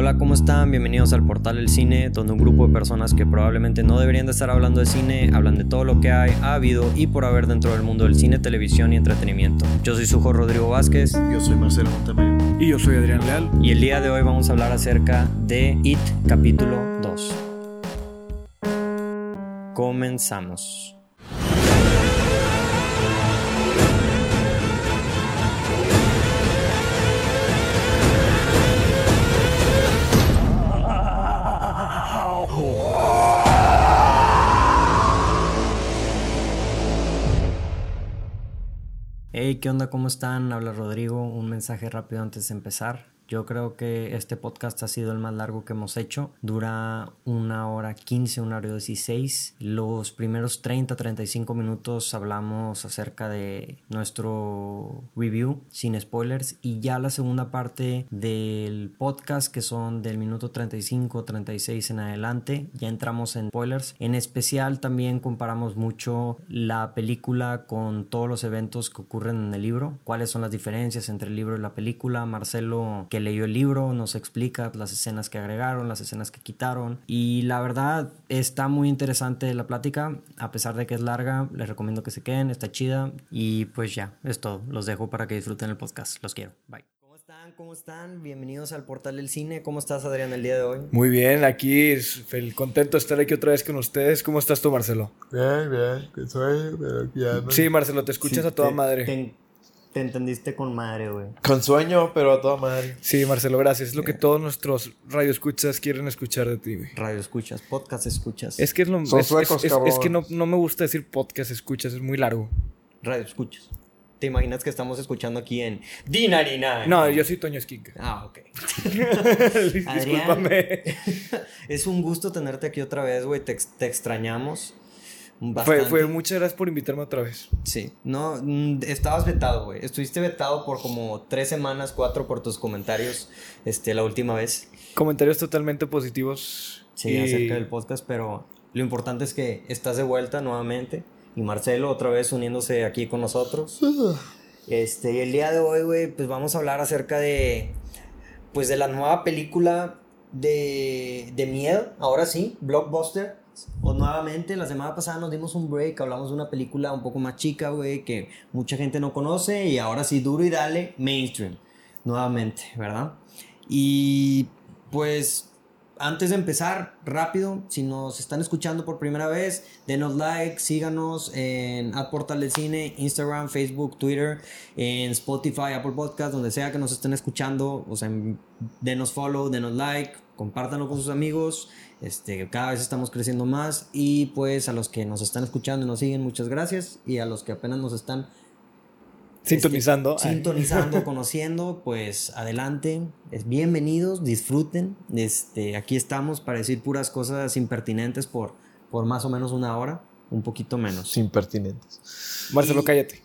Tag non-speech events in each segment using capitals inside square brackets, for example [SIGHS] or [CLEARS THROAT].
Hola, ¿cómo están? Bienvenidos al Portal del Cine, donde un grupo de personas que probablemente no deberían de estar hablando de cine, hablan de todo lo que hay, ha habido y por haber dentro del mundo del cine, televisión y entretenimiento. Yo soy su hijo Rodrigo Vázquez. Yo soy Marcelo Montemayor. Y yo soy Adrián Leal. Y el día de hoy vamos a hablar acerca de It capítulo 2. Comenzamos. Hey, ¿qué onda? ¿Cómo están? Habla Rodrigo. Un mensaje rápido antes de empezar. Yo creo que este podcast ha sido el más largo que hemos hecho. Dura una hora 15, una hora 16. Los primeros 30, 35 minutos hablamos acerca de nuestro review sin spoilers. Y ya la segunda parte del podcast, que son del minuto 35, 36 en adelante, ya entramos en spoilers. En especial también comparamos mucho la película con todos los eventos que ocurren en el libro. Cuáles son las diferencias entre el libro y la película. Marcelo, que leyó el libro, nos explica las escenas que agregaron, las escenas que quitaron. Y la verdad está muy interesante la plática, a pesar de que es larga, les recomiendo que se queden, está chida. Y pues ya, es todo. Los dejo para que disfruten el podcast. Los quiero. Bye. ¿Cómo están? ¿Cómo están? Bienvenidos al Portal del Cine. ¿Cómo estás, Adrián, el día de hoy? Muy bien, aquí contento de estar aquí otra vez con ustedes. ¿Cómo estás tú, Marcelo? Bien, bien, que soy, pero ya no. Sí, Marcelo, te escuchas Sí, a toda te- madre. Te, te entendiste con madre, güey. Con sueño, pero a toda madre. Sí, Marcelo, gracias. Es lo que todos nuestros radioescuchas quieren escuchar de ti, güey. Radio escuchas, podcast escuchas. Es que es lo Son es, suecos, es- es- es que no, no me gusta decir podcast escuchas, es muy largo. Radio escuchas. ¿Te imaginas que estamos escuchando aquí en D99? No, yo soy Toño Esquinca. Ah, ok. [LAUGHS] Discúlpame. [LAUGHS] es un gusto tenerte aquí otra vez, güey. Te extrañamos. Fue, Bastante. fue muchas gracias por invitarme otra vez. Sí. No, mm, estabas vetado, güey. Estuviste vetado por como tres semanas, cuatro, por tus comentarios este, la última vez. Comentarios totalmente positivos. Sí, y- acerca del podcast, pero lo importante es que estás de vuelta nuevamente. Y Marcelo otra vez uniéndose aquí con nosotros. [SIGHS] Este, y el día de hoy, güey, pues vamos a hablar acerca de, pues de la nueva película de, de miedo, ahora sí, Blockbuster. O nuevamente, la semana pasada nos dimos un break, hablamos de una película un poco más chica, güey, que mucha gente no conoce y ahora sí, duro y dale, mainstream, nuevamente, ¿verdad? Y pues antes de empezar, rápido, si nos están escuchando por primera vez, denos like, síganos en Ad Portal del Cine, Instagram, Facebook, Twitter, en Spotify, Apple Podcast, donde sea que nos estén escuchando, o sea, en- denos follow, denos like, compártanlo con sus amigos, este, cada vez estamos creciendo más y pues a los que nos están escuchando y nos siguen, muchas gracias y a los que apenas nos están Sintonizando. este, sintonizando, [LAUGHS] conociendo, pues adelante, es bienvenidos, disfruten. Este, aquí estamos para decir puras cosas impertinentes por, por más o menos una hora, un poquito menos. Impertinentes. Marcelo, Y- cállate.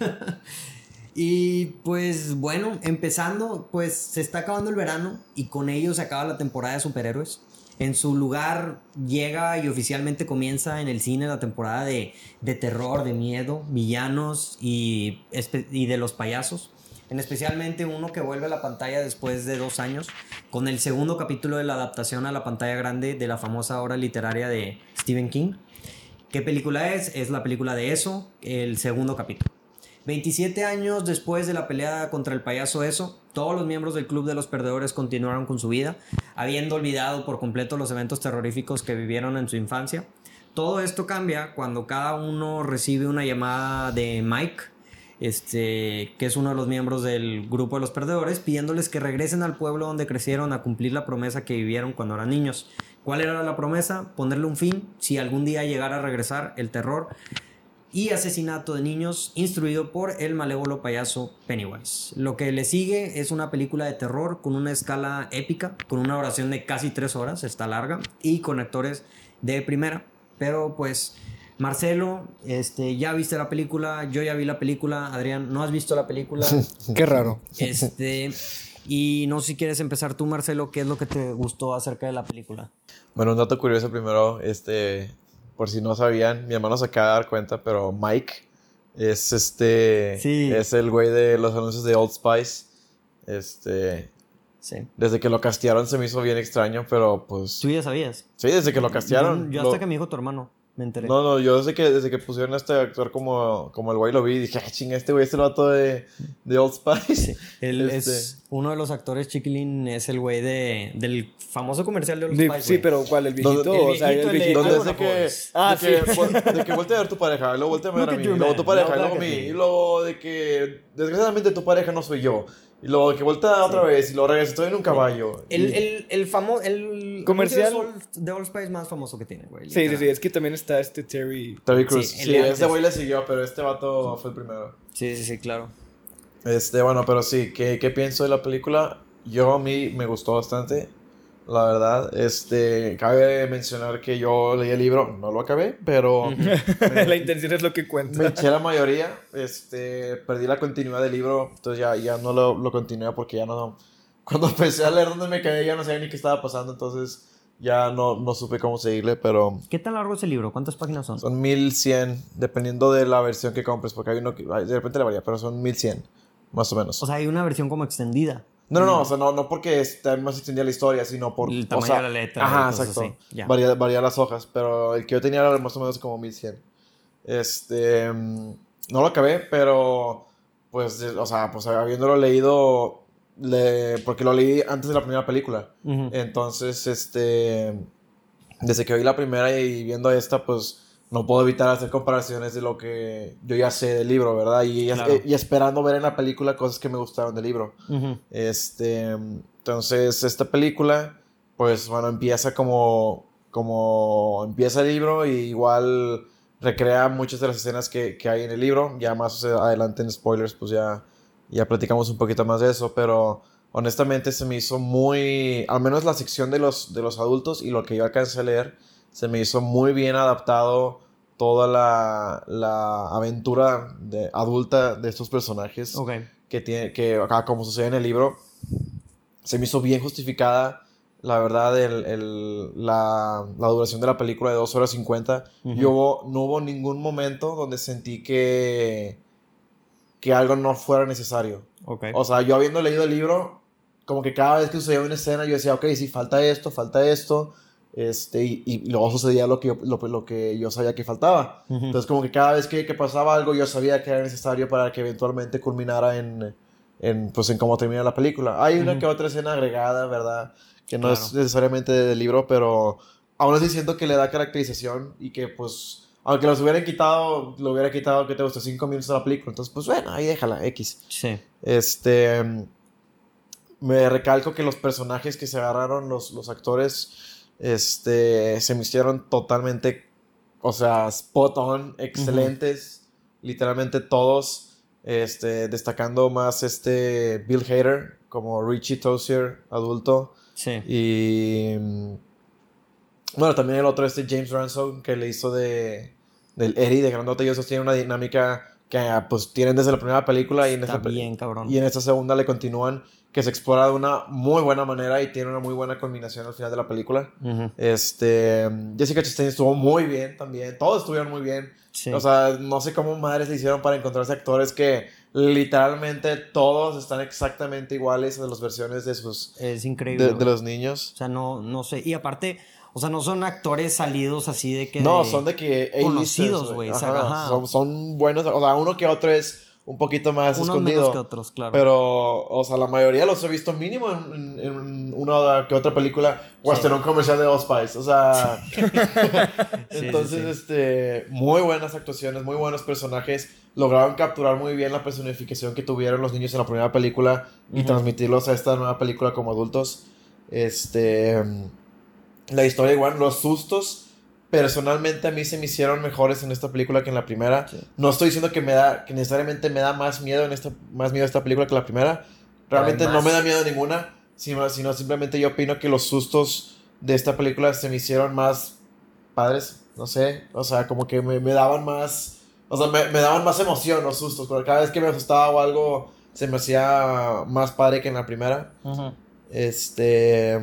[LAUGHS] Y pues bueno, empezando, pues se está acabando el verano y con ello se acaba la temporada de superhéroes. En su lugar llega y oficialmente comienza en el cine la temporada de, de terror, de miedo, villanos y, y de los payasos. En especialmente uno que vuelve a la pantalla después de dos años con el segundo capítulo de la adaptación a la pantalla grande de la famosa obra literaria de Stephen King. ¿Qué película es? Es la película de eso, el segundo capítulo. 27 años después de la pelea contra el payaso Eso, todos los miembros del Club de los Perdedores continuaron con su vida, habiendo olvidado por completo los eventos terroríficos que vivieron en su infancia. Todo esto cambia cuando cada uno recibe una llamada de Mike, este, que es uno de los miembros del grupo de los perdedores, pidiéndoles que regresen al pueblo donde crecieron a cumplir la promesa que vivieron cuando eran niños. ¿Cuál era la promesa? Ponerle un fin si algún día llegara a regresar el terror y asesinato de niños instruido por el malévolo payaso Pennywise. Lo que le sigue es una película de terror con una escala épica, con una oración de casi tres horas, está larga, y con actores de primera. Pero pues, Marcelo, este, ya viste la película, yo ya vi la película, Adrián, ¿no has visto la película? [LAUGHS] Qué raro. este, y no sé si quieres empezar tú, Marcelo, ¿qué es lo que te gustó acerca de la película? Bueno, un dato curioso primero, este, por si no sabían, mi hermano se acaba de dar cuenta, pero Mike es este, Sí. es el güey de los anuncios de Old Spice. Este, Sí. Desde que lo castearon se me hizo bien extraño, pero pues... ¿Tú ya sabías? Sí, desde que lo castearon. Yo, yo lo- hasta que me dijo tu hermano, me enteré. No, no, yo desde que, desde que pusieron a este actor como, como el güey lo vi, dije, ah, chinga, este güey es el vato de, de Old Spice. Sí. Él Este- es uno de los actores, Chiquilín, es el güey de, del famoso comercial de Old Spice, sí, pero ¿cuál? ¿El viejito? ¿Dónde- o sea, el viejito. Donde es Algo de que, Records. Ah, de, que, sí. vol- de que voltea a ver tu pareja, luego voltea a ver a Look mí, at you, y luego man. tu pareja, y Look luego a at mí, me. y luego de que desgraciadamente tu pareja no soy yo, y luego de que voltea otra vez, y luego regresa, estoy en un caballo. El, y- el, el famoso. El Comercial. anuncio de Old- de Old Spice más famoso que tiene, güey. Sí, sí, literal. sí. Es que también está este Terry. Terry Crews, Sí, sí, el este güey le siguió, pero este vato fue el primero. Sí, sí, sí, claro. Este, bueno, pero sí, ¿qué, qué pienso de la película? Yo a mí me gustó bastante, la verdad. Este, cabe mencionar que yo leí el libro, no lo acabé, pero [LAUGHS] la intención es lo que me cuenta. eché la mayoría. Este, perdí la continuidad del libro, entonces ya, ya no lo, lo continué porque ya no. Cuando [LAUGHS] empecé a leer donde me quedé, ya no sabía ni qué estaba pasando, entonces ya no, no supe cómo seguirle, pero ¿Qué tan largo es el libro? ¿Cuántas páginas son? son 1100, dependiendo de la versión que compres, porque hay uno que de repente le varía, pero son 1100, más o menos. O sea, hay una versión como extendida. No, no, no, o sea, no, no porque esté más extendida la historia, sino por... El o tamaño sea, de la letra Ajá, exacto. así. Varía, varía las hojas, pero el que yo tenía era más o menos como 1100. Este... mm, No lo acabé, pero... Pues, o sea, pues habiéndolo leído... Le, porque lo leí antes de la primera película. Entonces, este... Desde que vi la primera y viendo esta, pues... No puedo evitar hacer comparaciones de lo que yo ya sé del libro, ¿verdad? Y, Claro. y esperando ver en la película cosas que me gustaron del libro. Este, entonces, esta película, pues bueno, empieza como, como empieza el libro y igual recrea muchas de las escenas que, que hay en el libro. Ya más adelante en spoilers, pues ya, ya platicamos un poquito más de eso, pero honestamente se me hizo muy, al menos la sección de los, de los adultos y lo que yo alcancé a leer, se me hizo muy bien adaptado toda la, la aventura de, adulta de estos personajes Ok. que tiene que acá como sucede en el libro se me hizo bien justificada la verdad el, el- la, la duración de la película de 2 horas 50 Ujú. y hubo, no hubo ningún momento donde sentí que que algo no fuera necesario Ok. o sea yo habiendo leído el libro como que cada vez que sucedía una escena yo decía ok sí falta esto falta esto este y, y luego sucedía lo que yo, lo, lo que yo sabía que faltaba Ujú. entonces, como que cada vez que, que pasaba algo, yo sabía que era necesario para que eventualmente culminara en, en, pues, en cómo termina la película. Hay una Ujú. que otra escena agregada, ¿verdad? Que no Claro. es necesariamente del libro, pero aún así siento que le da caracterización y que, pues, aunque los hubieran quitado, lo hubiera quitado, que te gustó? Cinco minutos de la película. Entonces, pues, bueno, ahí déjala, X. Sí. Este. Me recalco que los personajes que se agarraron, los, los actores, este. Se me hicieron totalmente. O sea, spot on, excelentes. Literalmente todos. Este. Destacando más este. Bill Hader, como Richie Tozier, adulto. Sí. Y. Bueno, también el otro, este James Ransom, que le hizo de. Del Eddie de Grandote. Ellos dos tienen una dinámica que, ah, pues, tienen desde la primera película y en esta bien, cabrón. y en esta segunda le continúan, que se explora de una muy buena manera y tiene una muy buena culminación al final de la película. Ujú. Este, Jessica Chastain estuvo muy bien también, todos estuvieron muy bien. Sí. O sea, no sé cómo madres le hicieron para encontrarse actores que literalmente todos están exactamente iguales a las versiones de sus es increíble. de, de los niños. O sea, no, no sé. Y aparte, o sea, no son actores salidos así de que. No, de- son de que conocidos, güey. Son, son buenos, o sea, uno que otro es un poquito más Unos escondido. menos que otros, claro. Pero, o sea, la mayoría los he visto mínimo en, una que otra película o hasta en un comercial de Old Spice. O sea, entonces, [LAUGHS] sí, sí. este, muy buenas actuaciones, muy buenos personajes. Lograron capturar muy bien la personificación que tuvieron los niños en la primera película y transmitirlos a esta nueva película como adultos. Este, la historia igual, los sustos. Personalmente a mí se me hicieron mejores en esta película que en la primera. Sí. No estoy diciendo que me da, que necesariamente me da más miedo en esta, más miedo esta película que la primera. Realmente Pero no me da miedo ninguna, sino, sino simplemente yo opino que los sustos de esta película se me hicieron más padres, no sé, o sea, como que me, me daban más, o sea, me, me daban más emoción los sustos, porque cada vez que me asustaba o algo se me hacía más padre que en la primera. Ujú. Este.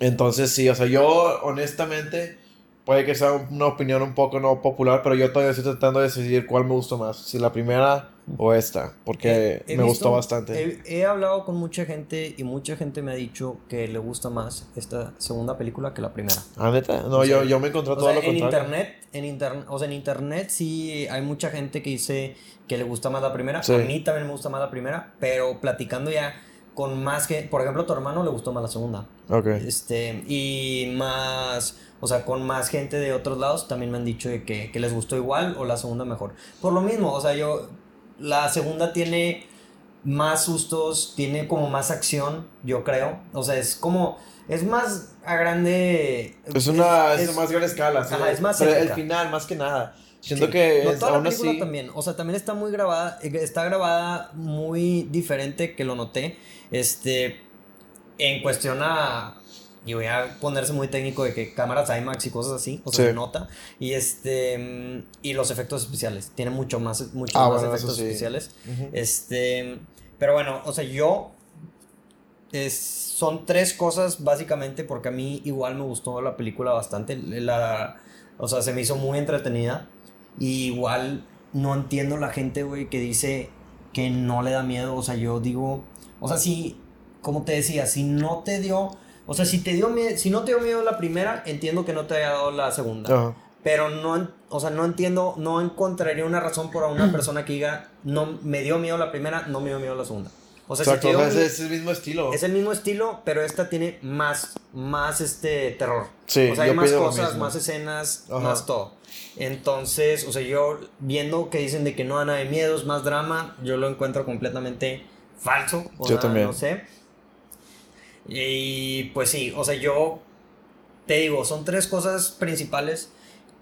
Entonces, sí, o sea, yo honestamente, puede que sea una opinión un poco no popular, pero yo todavía estoy tratando de decidir cuál me gustó más, si la primera o esta, porque He me visto- gustó bastante. He, he hablado con mucha gente y mucha gente me ha dicho que le gusta más esta segunda película que la primera. ¿Ah, neta? No, O sea, yo, yo me encontré todo sea, lo en contrario. internet, en internet, o sea, en internet sí hay mucha gente que dice que le gusta más la primera. Sí. A mí también me gusta más la primera, pero platicando ya con más que, por ejemplo, a tu hermano le gustó más la segunda. Ok. Este, y más, o sea, con más gente de otros lados también me han dicho que, que les gustó igual o la segunda mejor. Por lo mismo, o sea, yo, la segunda tiene más sustos, tiene como más acción, yo creo. O sea, es como, es más a grande. Es una es, es- más gran escala. sí. Ajá, es más Pero el final, más que nada. Siento Sí. que No, es, toda la película así. también. O sea, también está muy grabada. eh, Está grabada muy diferente que lo noté. Este. En cuestión a. Y voy a ponerse muy técnico de que cámaras IMAX y cosas así. O sea, Sí. se nota. Y este. Y los efectos especiales. Tiene mucho más, muchos Ah, más bueno, efectos sí. especiales. Este. Pero bueno, o sea, yo. Es, son tres cosas básicamente porque a mí igual me gustó la película bastante. La, o sea, se me hizo muy entretenida. Y igual no entiendo la gente, güey, que dice que no le da miedo. O sea, yo digo. O sea, si. Como te decía, si no te dio. O sea, si te dio miedo. Si no te dio miedo la primera, entiendo que no te haya dado la segunda. Ajá. Pero no, o sea, no entiendo, no encontraría una razón por una [CLEARS THROAT] persona que diga, no, me dio miedo la primera, no me dio miedo la segunda. O sea, si Exacto, dio o sea, miedo- es, el mismo estilo. es el mismo estilo, pero esta tiene más, más este terror. Sí, o sea, hay más cosas, más escenas, Ajá. más todo. Entonces, o sea, yo viendo que dicen de que no hay nada de miedos, más drama, yo lo encuentro completamente falso. O Yo sea, también. No sé. Y pues sí, o sea, yo te digo, son tres cosas principales,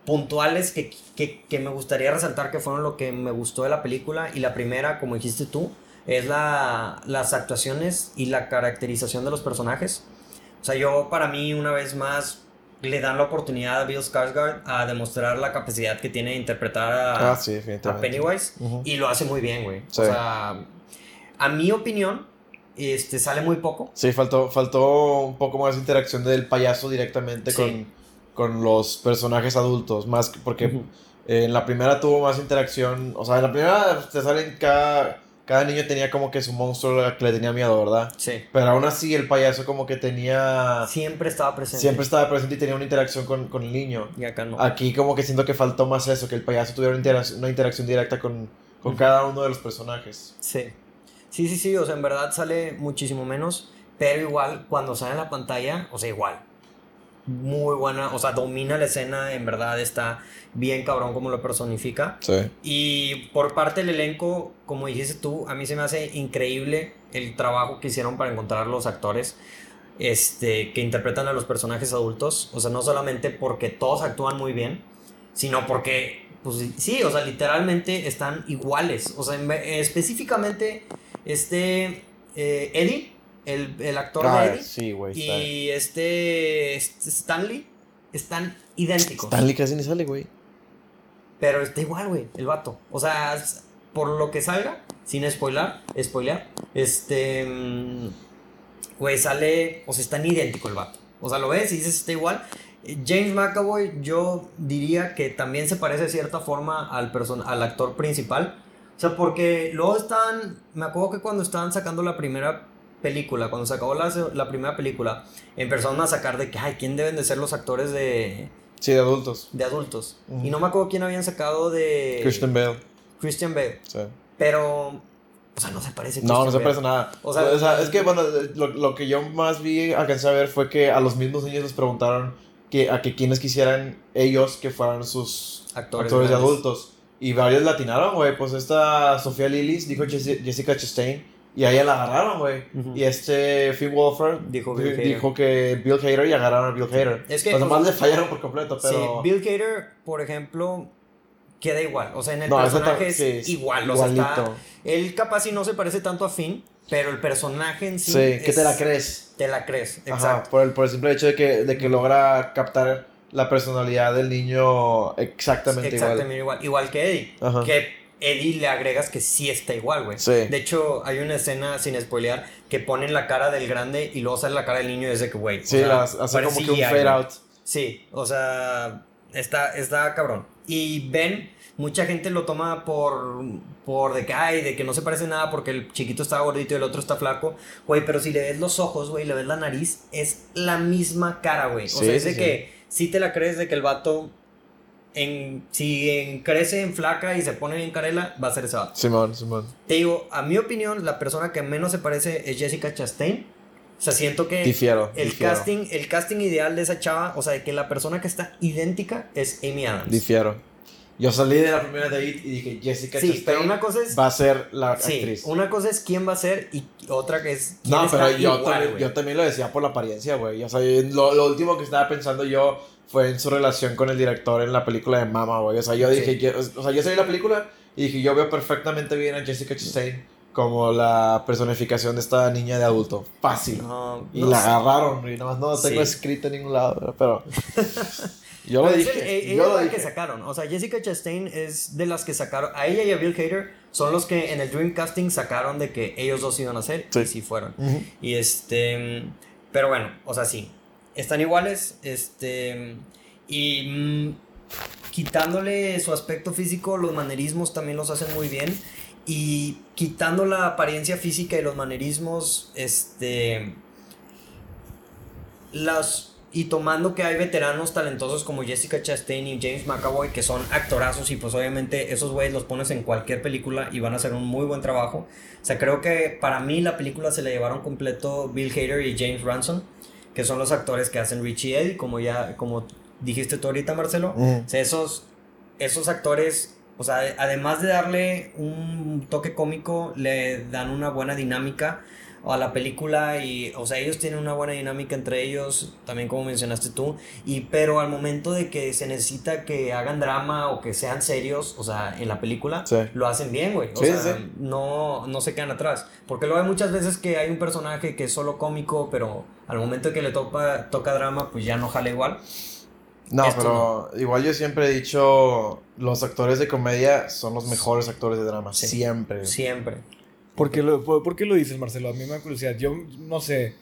puntuales, que, que, que me gustaría resaltar que fueron lo que me gustó de la película. Y la primera, como dijiste tú, es la, las actuaciones y la caracterización de los personajes. O sea, yo para mí, una vez más, le dan la oportunidad a Bill Skarsgård a demostrar la capacidad que tiene de interpretar a, Ah, sí, a. Pennywise. Ujú. Y lo hace muy bien, güey. Sí. O sea, a mi opinión, este, sale muy poco. Sí, faltó, faltó un poco más de interacción del payaso directamente Sí. con, con los personajes adultos, más que- porque eh, en la primera tuvo más interacción, o sea, en la primera te salen cada, cada niño tenía como que su monstruo que le tenía miedo, ¿verdad? Sí. Pero aún así el payaso como que tenía, Siempre estaba presente. siempre estaba presente y tenía una interacción con, con el niño. Y acá no. Aquí como que siento que faltó más eso, que el payaso tuviera una interacción, una interacción directa con, con cada uno de los personajes. Sí. Sí, sí, sí, o sea, en verdad sale muchísimo menos, pero igual cuando sale en la pantalla, o sea, igual. Muy buena, o sea, domina la escena, en verdad está bien cabrón como lo personifica. Sí. Y por parte del elenco, como dijiste tú, a mí se me hace increíble el trabajo que hicieron para encontrar los actores este, que interpretan a los personajes adultos. O sea, no solamente porque todos actúan muy bien, sino porque, pues sí, o sea, literalmente están iguales. O sea, específicamente, este eh, Eddie, el, el actor Ah, de Eddie, sí, güey. está- y este, este Stanley, están idénticos. Stanley casi ni sale, güey. Pero está igual, güey, el vato. O sea, por lo que salga, sin spoiler, spoiler, este. mm, Güey, sale. O sea, están idéntico el vato. O sea, lo ves y dices, está igual. James McAvoy, yo diría que también se parece de cierta forma al, person al actor principal. O sea, porque luego están. Me acuerdo que cuando estaban sacando la primera película, cuando se acabó la, la primera película, empezaron a sacar de que, ay, ¿quién deben de ser los actores de, Sí, de adultos. de adultos? Y no me acuerdo quién habían sacado de. Christian Bale. Christian Bale. Sí. Pero. O sea, no se parece. No, no se parece nada. O O sea, sea, es que, bueno, lo, lo que yo más vi, alcancé a ver fue que a los mismos niños les preguntaron que, a que quienes quisieran ellos que fueran sus Actores actores, de adultos. Y varios latinaron, güey. Pues esta Sofía Lillis dijo Jessi- Jessica Chastain y a ella la agarraron, güey. Ujú. Y este Finn Wolford Dijo Bill dijo que Bill Hader y agarraron a Bill Hader. Es que, Los demás pues, le fallaron por completo, pero... Sí, Bill Hader, por ejemplo, queda igual. O sea, en el No, personaje es sí, es igual. O sea, está- él capaz si no se parece tanto a Finn, pero el personaje en sí. Sí, que es- te la crees. Te la crees, Ajá, exacto. por el, por el simple hecho de que, de que logra captar la personalidad del niño exactamente, Exactamente igual. Igual que Eddie. Ajá. Que Eddie le agregas que sí está igual, güey. Sí. De hecho, hay una escena, sin spoilear, que ponen la cara del grande y luego sale la cara del niño y es de que, güey. Sí, sea, hace como que un fade out. Sí, o sea, está, está cabrón. Y Ben, mucha gente lo toma por, por de que, ay, de que no se parece nada porque el chiquito está gordito y el otro está flaco. Güey, pero si le ves los ojos, güey, le ves la nariz, es la misma cara, güey. O Sí, sea, es de sí. que si te la crees de que el vato, en, si en- crece en flaca y se pone bien carela, va a ser ese vato. Simón, Simón. Te digo, a mi opinión, la persona que menos se parece es Jessica Chastain. O sea, siento que Difiero. el difiero, casting, el casting ideal de esa chava, o sea, de que la persona que está idéntica es Amy Adams. Difiero. Yo salí de la primera date y dije, Jessica Sí, Chastain pero una cosa es- va a ser la Sí, actriz. una cosa es quién va a ser y otra que es quién No, pero yo, igual, también, yo también lo decía por la apariencia, güey. O sea, lo, lo último que estaba pensando yo fue en su relación con el director en la película de Mama, güey. O sea, yo Sí. dije, yo- o sea, yo salí de la película y dije, yo veo perfectamente bien a Jessica Chastain como la personificación de esta niña de adulto. Fácil. No, y no la sé. agarraron, güey. Nada más no lo tengo Sí. escrito en ningún lado, pero... [LAUGHS] yo lo el- dije. ella yo es lo la dije. que sacaron. O sea, Jessica Chastain es de las que sacaron. A ella y a Bill Hader son los que en el Dreamcasting sacaron de que ellos dos iban a hacer. Sí. Y sí fueron. Y este. Pero bueno, o sea, sí. Están iguales. Este. Y. mm, quitándole su aspecto físico, los manerismos también los hacen muy bien. Y quitando la apariencia física y los manerismos, este. Las. Y tomando que hay veteranos talentosos como Jessica Chastain y James McAvoy, que son actorazos, y pues obviamente esos güeyes los pones en cualquier película y van a hacer un muy buen trabajo. O sea, creo que para mí la película se la llevaron completo Bill Hader y James Ransom, que son los actores que hacen Richie Eddie, como ya, como dijiste tú ahorita, Marcelo. O sea, esos, esos actores, o sea, además de darle un toque cómico, le dan una buena dinámica a la película y, o sea, ellos tienen una buena dinámica entre ellos, también como mencionaste tú, y pero al momento de que se necesita que hagan drama o que sean serios, o sea, en la película, Sí. lo hacen bien, güey. O Sí, sea, sí. no, no se quedan atrás. Porque luego hay muchas veces que hay un personaje que es solo cómico, pero al momento de que le toca, toca drama, pues ya no jala igual. No, Esto pero igual yo siempre he dicho, los actores de comedia son los mejores actores de drama. Sí. Siempre. Siempre. ¿Por qué, lo, por, por qué lo dices, Marcelo? A mí me da curiosidad. Yo no sé.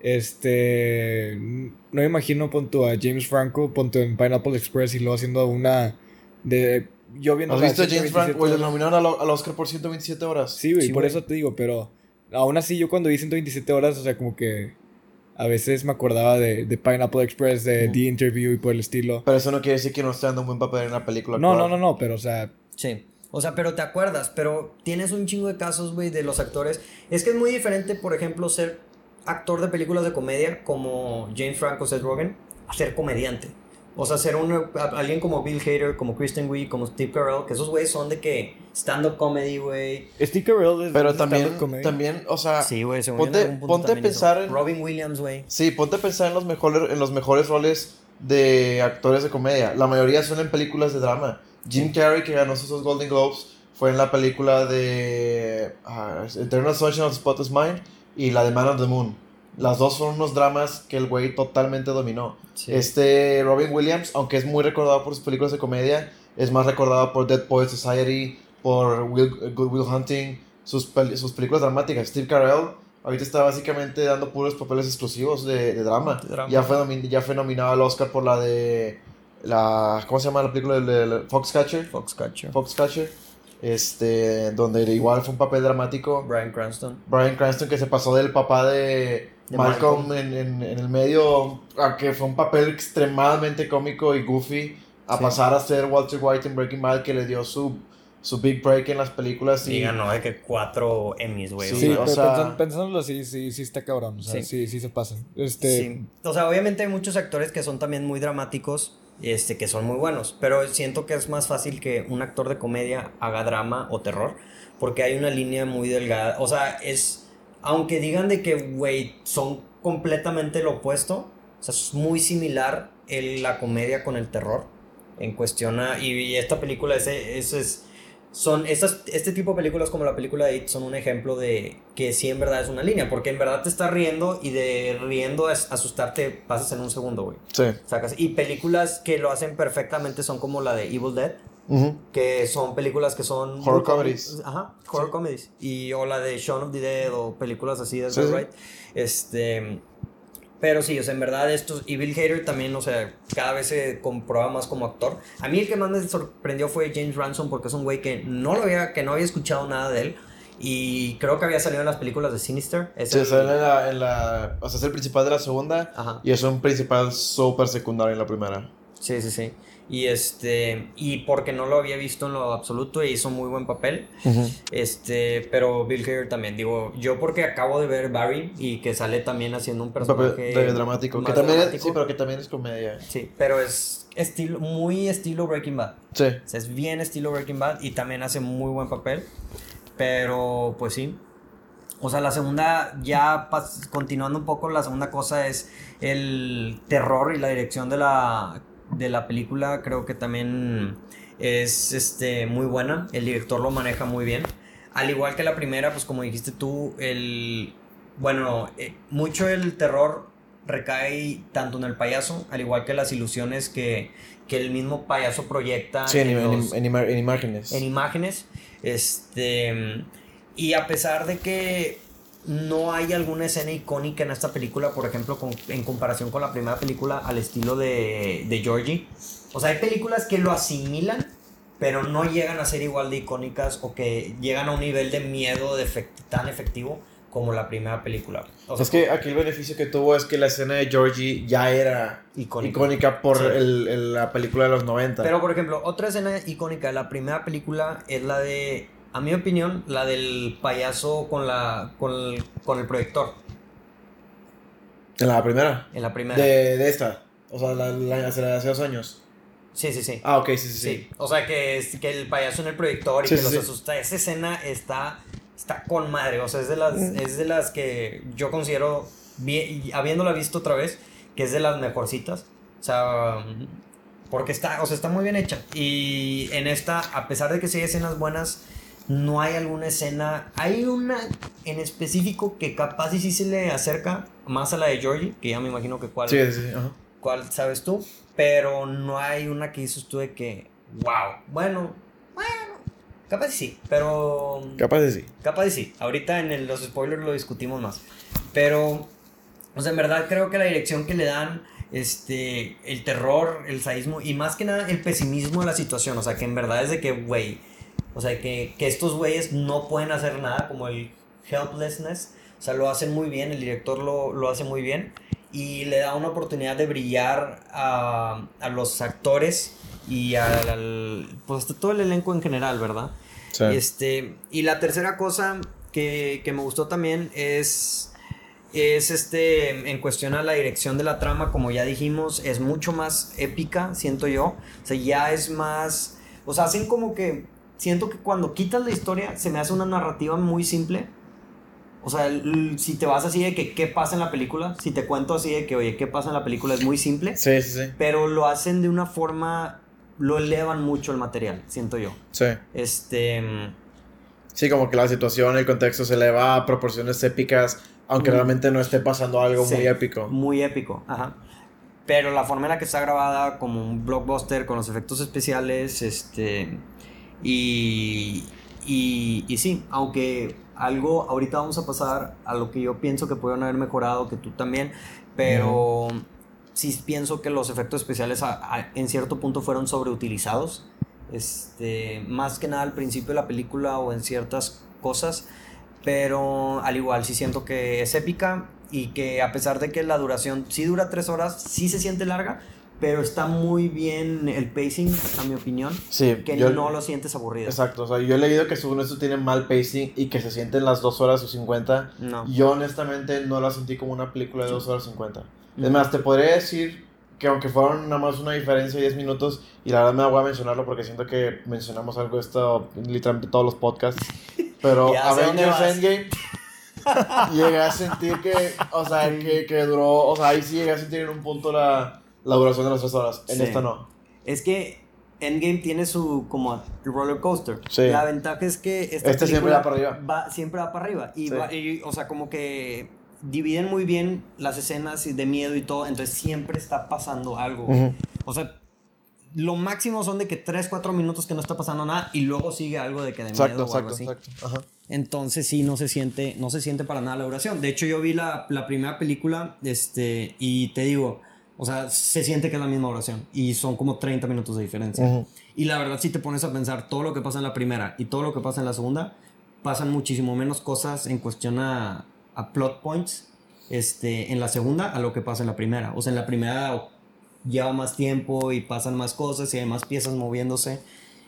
Este. No me imagino, pon tú a James Franco, pon tú en Pineapple Express y luego haciendo una. de Yo viendo. ¿Has la visto a James 127 Franco? Güey, le horas. nominaron al, al Oscar por 127 horas. Sí, güey, Sí, por güey. eso te digo, pero. Aún así, yo cuando vi 127 horas, o sea, como que. A veces me acordaba de, de Pineapple Express, de Ujú. The Interview y por el estilo. Pero eso no quiere decir que no esté dando un buen papel en la película. No, no, actual. no, no, pero o sea. Sí. O sea, pero te acuerdas, pero tienes un chingo de casos, güey, de los actores. Es que es muy diferente, por ejemplo, ser actor de películas de comedia como James Franco, Seth Rogen, a ser comediante. O sea, ser un, a- alguien como Bill Hader, como Kristen Wiig, como Steve Carell, que esos güeyes son de que stand-up comedy, güey. Steve Carell es Pero también, también, o sea, Sí, güey, ponte- ponte a pensar en- Robin Williams, güey. sí, ponte a pensar en los mejores, en los mejores roles de actores de comedia. La mayoría son en películas de drama. Jim Carrey, que ganó esos Golden Globes, fue en la película de ah, Eternal Sunshine of the Spotless Mind y la de Man on the Moon. Las dos fueron unos dramas que el güey totalmente dominó. Sí. Este Robin Williams, aunque es muy recordado por sus películas de comedia, es más recordado por Dead Poets Society, por Will, Good Will Hunting, sus, pel- sus películas dramáticas. Steve Carell ahorita está básicamente dando puros papeles exclusivos de, de drama. Ya, fue ya fue nominado al Oscar por la de... La, ¿Cómo se llama la película? de de- Foxcatcher. Foxcatcher. Foxcatcher. Este, donde igual fue un papel dramático. Brian Cranston. Brian Cranston que se pasó del papá de, De Malcolm, Malcolm. En, en- en el medio, a que fue un papel extremadamente cómico y goofy, a Sí. pasar a ser Walter White en Breaking Bad, que le dio su, su big break en las películas. Y, Y ganó de que cuatro Emmys, güey. Sí, Sí, o sea- pensan- pensándolo así, sí, sí está cabrón. O sea, Sí. sí, sí, se pasan. Este, Sí. O sea, obviamente hay muchos actores que son también muy dramáticos, este, que son muy buenos, pero siento que es más fácil que un actor de comedia haga drama o terror, porque hay una línea muy delgada. O sea, es, aunque digan de que, güey, son completamente lo opuesto, o sea, es muy similar la comedia con el terror en cuestión a, y, esta película es, es, es- son estas, este tipo de películas como la película de It son un ejemplo de que sí en verdad es una línea, porque en verdad te estás riendo y de riendo a asustarte pasas en un segundo, güey. Sí. Sacas. Y películas que lo hacen perfectamente son como la de Evil Dead, que son películas que son... Horror com- comedies. Ajá, horror comedies. Y o la de Shaun of the Dead o películas así de Sí, sí. Wright. Este... Pero sí, o sea, en verdad estos... Y Bill Hader también, o sea, cada vez se comprueba más como actor. A mí el que más me sorprendió fue James Ransom porque es un güey que no lo había, que no había escuchado nada de él. Y creo que había salido en las películas de Sinister. Es Sí, el- sale en la, en la- O sea, es el principal de la segunda. Ajá. Y es un principal súper secundario en la primera. Sí, sí, sí. Y este... Y porque no lo había visto en lo absoluto e hizo muy buen papel. Este, pero Bill Hader también, digo, yo porque acabo de ver Barry y que sale también haciendo un personaje papel de dramático. Que también es, sí, pero que también es comedia. Sí, pero es estilo, muy estilo Breaking Bad. Sí. O sea, es bien estilo Breaking Bad y también hace muy buen papel. Pero, pues sí. O sea, la segunda, ya continuando un poco, la segunda cosa es el terror y la dirección de la, de la película. Creo que también es este, muy buena. El director lo maneja muy bien. Al igual que la primera, pues como dijiste tú, el... Bueno, eh, mucho el terror recae tanto en el payaso, al igual que las ilusiones que, que el mismo payaso proyecta Sí, en, en, en- los- en ima- en imágenes. en imágenes. Este, y a pesar de que no hay alguna escena icónica en esta película, por ejemplo, con- en comparación con la primera película al estilo de, de Georgie. O sea, hay películas que lo asimilan, pero no llegan a ser igual de icónicas o que llegan a un nivel de miedo de efect- tan efectivo como la primera película. O sea, es que aquí el beneficio que tuvo es que la escena de Georgie ya era Icónica. icónica, por Sí. el- el- la película de los 90. Pero, por ejemplo, otra escena icónica de la primera película es la de, a mi opinión, la del payaso con, la, con, el, con el proyector. en la primera. En la primera. De, de esta. O sea, la, la, hace hace dos años. Sí, sí, sí. Ah, ok, sí, sí, sí. sí. O sea, que, es, que el payaso en el proyector y Sí, que sí, los asusta. Esa escena está, está con madre. O sea, es de, las, es de las que yo considero, vi- habiéndola visto otra vez, que es de las mejorcitas. O sea, porque está, o sea, está muy bien hecha. Y en esta, a pesar de que sí hay escenas buenas, no hay alguna escena. Hay una en específico que capaz y sí se le acerca más a la de Georgie, que ya me imagino que cuál, Sí, sí, sí. ajá. cuál sabes tú. Pero no hay una que dices tú de que, wow. Bueno, bueno, capaz y sí, pero. Capaz de sí. Capaz y sí. Ahorita en el- los spoilers lo discutimos más. Pero, o sea, en verdad creo que la dirección que le dan, este, el terror, el sadismo y más que nada el pesimismo de la situación. O sea, que en verdad es de que, güey, o sea, que, que estos güeyes no pueden hacer nada, como el helplessness. O sea, lo hacen muy bien, el director lo, lo hace muy bien. Y le da una oportunidad de brillar a, a los actores y al, al- pues a todo el elenco en general, ¿verdad? Sí. Este, y la tercera cosa que, que me gustó también es, es este, en cuestión a la dirección de la trama, como ya dijimos, es mucho más épica, siento yo. O sea, ya es más, o sea, hacen como que, siento que cuando quitas la historia se me hace una narrativa muy simple. O sea, el- si te vas así de que qué pasa en la película, si te cuento así de que, oye, qué pasa en la película, es muy simple, Sí, sí, sí. pero lo hacen de una forma, lo elevan mucho el material, siento yo. Sí. Este... mm, Sí, como que la situación, el contexto se eleva a proporciones épicas, aunque Mm. realmente no esté pasando algo Sí, muy épico. Muy épico, ajá. Pero la forma en la que está grabada, como un blockbuster, con los efectos especiales, este. Y. Y, y sí, aunque algo, ahorita vamos a pasar a lo que yo pienso que pudieron haber mejorado, que tú también, pero sí pienso que los efectos especiales a- a- en cierto punto fueron sobreutilizados. Este, más que nada al principio de la película o en ciertas cosas, pero al igual sí siento que es épica y que a pesar de que la duración sí dura tres horas, sí se siente larga, pero está muy bien el pacing, a mi opinión, Sí, que yo- no lo sientes aburrido. Exacto, o sea, yo he leído que según esto tiene mal pacing y que se sienten las 2 horas o 50. No. Yo honestamente no la sentí como una película de 2 horas 50. Es más, te podría decir que aunque fueron nada más una diferencia de 10 minutos, y la verdad me voy a mencionarlo porque siento que mencionamos algo de esto en literalmente todos los podcasts, pero [LAUGHS] Avengers. Endgame [LAUGHS] llegué a sentir que, o sea, que, que duró, o sea, ahí sí llegué a sentir en un punto la, la duración de las 3 horas, en Sí. esta no. Es que Endgame tiene su como roller coaster. Sí. La ventaja es que esta Este siempre va para arriba. va- siempre va para arriba. Y, Sí. va- y, o sea, como que dividen muy bien las escenas de miedo y todo. Entonces siempre está pasando algo. O sea, lo máximo son de que 3, 4 minutos que no está pasando nada y luego sigue algo de que de Exacto, miedo o algo exacto, así. exacto. Ajá. Entonces sí, no se siente, no se siente para nada la duración. De hecho, yo vi la, la primera película, este, y te digo, o sea, se siente que es la misma duración. Y son como 30 minutos de diferencia. Y la verdad, si te pones a pensar todo lo que pasa en la primera y todo lo que pasa en la segunda, pasan muchísimo menos cosas en cuestión a, a plot points este, en la segunda a lo que pasa en la primera. O sea, en la primera lleva más tiempo y pasan más cosas y hay más piezas moviéndose.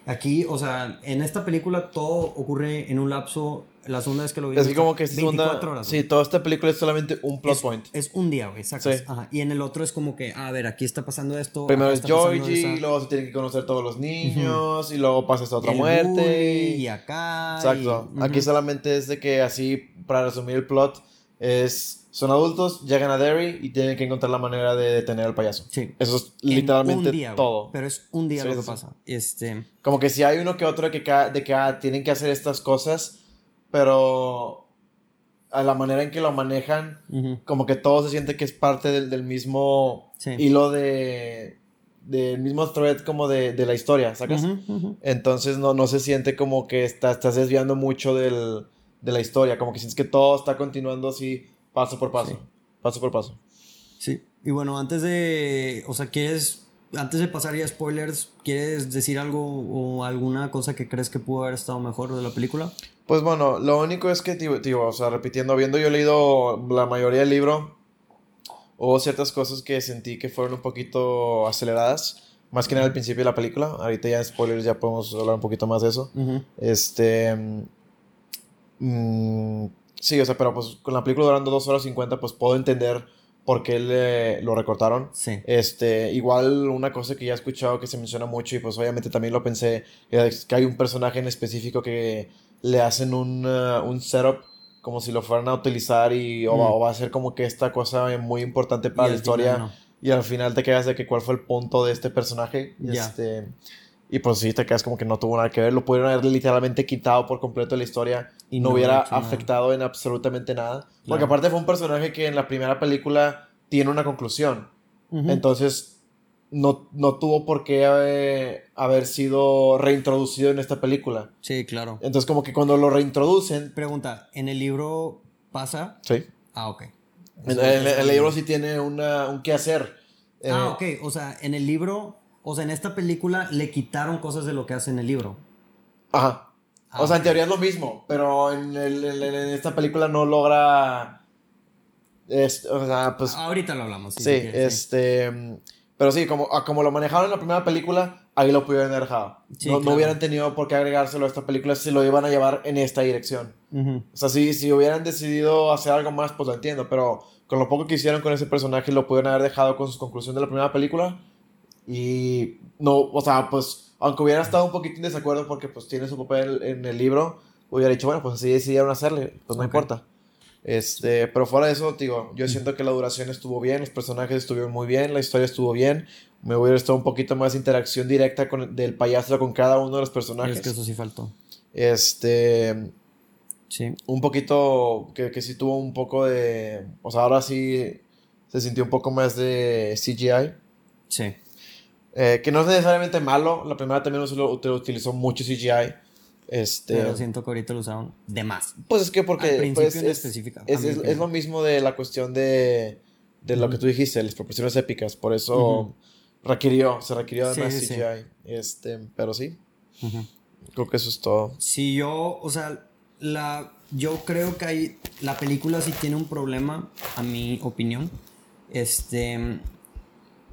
Aquí, o sea, en esta película todo ocurre en un lapso. La segunda vez que lo vi. Es que como que esta 24 segunda... horas. Sí, toda esta película es solamente un plot es, point. es un día, güey, exacto. Sí. Ajá. Y en el otro es como que, a ver, aquí está pasando esto. Primero es Georgie, luego se tienen que conocer todos los niños, y luego pasa esta otra el muerte. y acá. Exacto. y- Aquí ujú. solamente es de que así, para resumir el plot, es son adultos, llegan a Derry y tienen que encontrar la manera de detener al payaso. Sí. Eso es En literalmente día, todo. Pero es un día Sí, lo que sí, pasa. Este. Como que si hay uno que otro que ca- de que ah, tienen que hacer estas cosas, pero a la manera en que lo manejan, como que todo se siente que es parte del, del mismo Sí. hilo de del mismo thread como de, de la historia, ¿sacas? Entonces no, no se siente como que está- estás desviando mucho del, de la historia, como que sientes que todo está continuando así paso por paso, Sí. paso por paso. Sí. Y bueno, antes de. O sea, ¿quieres. Antes de pasar ya a spoilers, ¿quieres decir algo o alguna cosa que crees que pudo haber estado mejor de la película? Pues bueno, lo único es que, tío, tío, o sea, repitiendo, habiendo yo leído la mayoría del libro, hubo ciertas cosas que sentí que fueron un poquito aceleradas, más que nada al principio de la película. Ahorita ya en spoilers ya podemos hablar un poquito más de eso. Ujú. Este. mm, sí, o sea, pero pues con la película durando 2 horas 50, pues puedo entender por qué le, lo recortaron. Sí. Este, igual una cosa que ya he escuchado que se menciona mucho y pues obviamente también lo pensé, es que hay un personaje en específico que le hacen un, uh, un setup como si lo fueran a utilizar y o, va, Mm. o va a ser como que esta cosa muy importante para Y la historia final no. y al final te quedas de que cuál fue el punto de este personaje. Ya. Este, y pues sí, te quedas como que no tuvo nada que ver. Lo pudieron haber literalmente quitado por completo de la historia Y no, no hubiera nada. afectado en absolutamente nada. Porque aparte fue un personaje que en la primera película tiene una conclusión. Entonces no, no tuvo por qué haber, haber sido reintroducido en esta película. Sí, claro. Entonces como que cuando lo reintroducen... Pregunta, ¿en el libro pasa? Sí. Ah, ok. En, el libro sí tiene una, un qué hacer. Eh, Ah, ok. O sea, en el libro, o sea, en esta película le quitaron cosas de lo que hace en el libro. Ajá. Ah, o sea, en teoría es lo mismo, pero en, el- en- en esta película no logra... es- o sea, pues... Ahorita lo hablamos. sí, quieres, este... mm, Pero sí, como, como lo manejaron en la primera película, ahí lo pudieron haber dejado. Sí, no, no claro. hubieran tenido por qué agregárselo a esta película si lo iban a llevar en esta dirección. Ujú. O sea, si, si hubieran decidido hacer algo más, pues lo entiendo, pero con lo poco que hicieron con ese personaje lo pudieron haber dejado con su conclusión de la primera película. Y no, o sea, pues, aunque hubiera estado un poquito en desacuerdo porque pues tiene su papel en el libro, hubiera dicho, bueno, pues así decidieron hacerle, pues no importa. Este, pero fuera de eso, digo, yo siento que la duración estuvo bien, los personajes estuvieron muy bien, la historia estuvo bien. Me hubiera estado un poquito más interacción directa con, del payaso con cada uno de los personajes. Es que eso sí faltó. Este, Sí. un poquito, que, que sí tuvo un poco de, o sea, ahora sí se sintió un poco más de CGI, Sí. Eh, que no es necesariamente malo, la primera también lo, utilizó mucho CGI, este, Pero siento que ahorita lo usaron de más. pues es que porque pues, es, es, es- es lo mismo de la cuestión de, de lo que tú dijiste, las proporciones épicas, por eso Ujú. requirió, se requirió Sí, además sí, sí. CGI, este, pero sí, Ujú. creo que eso es todo. Si yo, o sea, la, yo creo que hay, la película sí tiene un problema, a mi opinión. Este,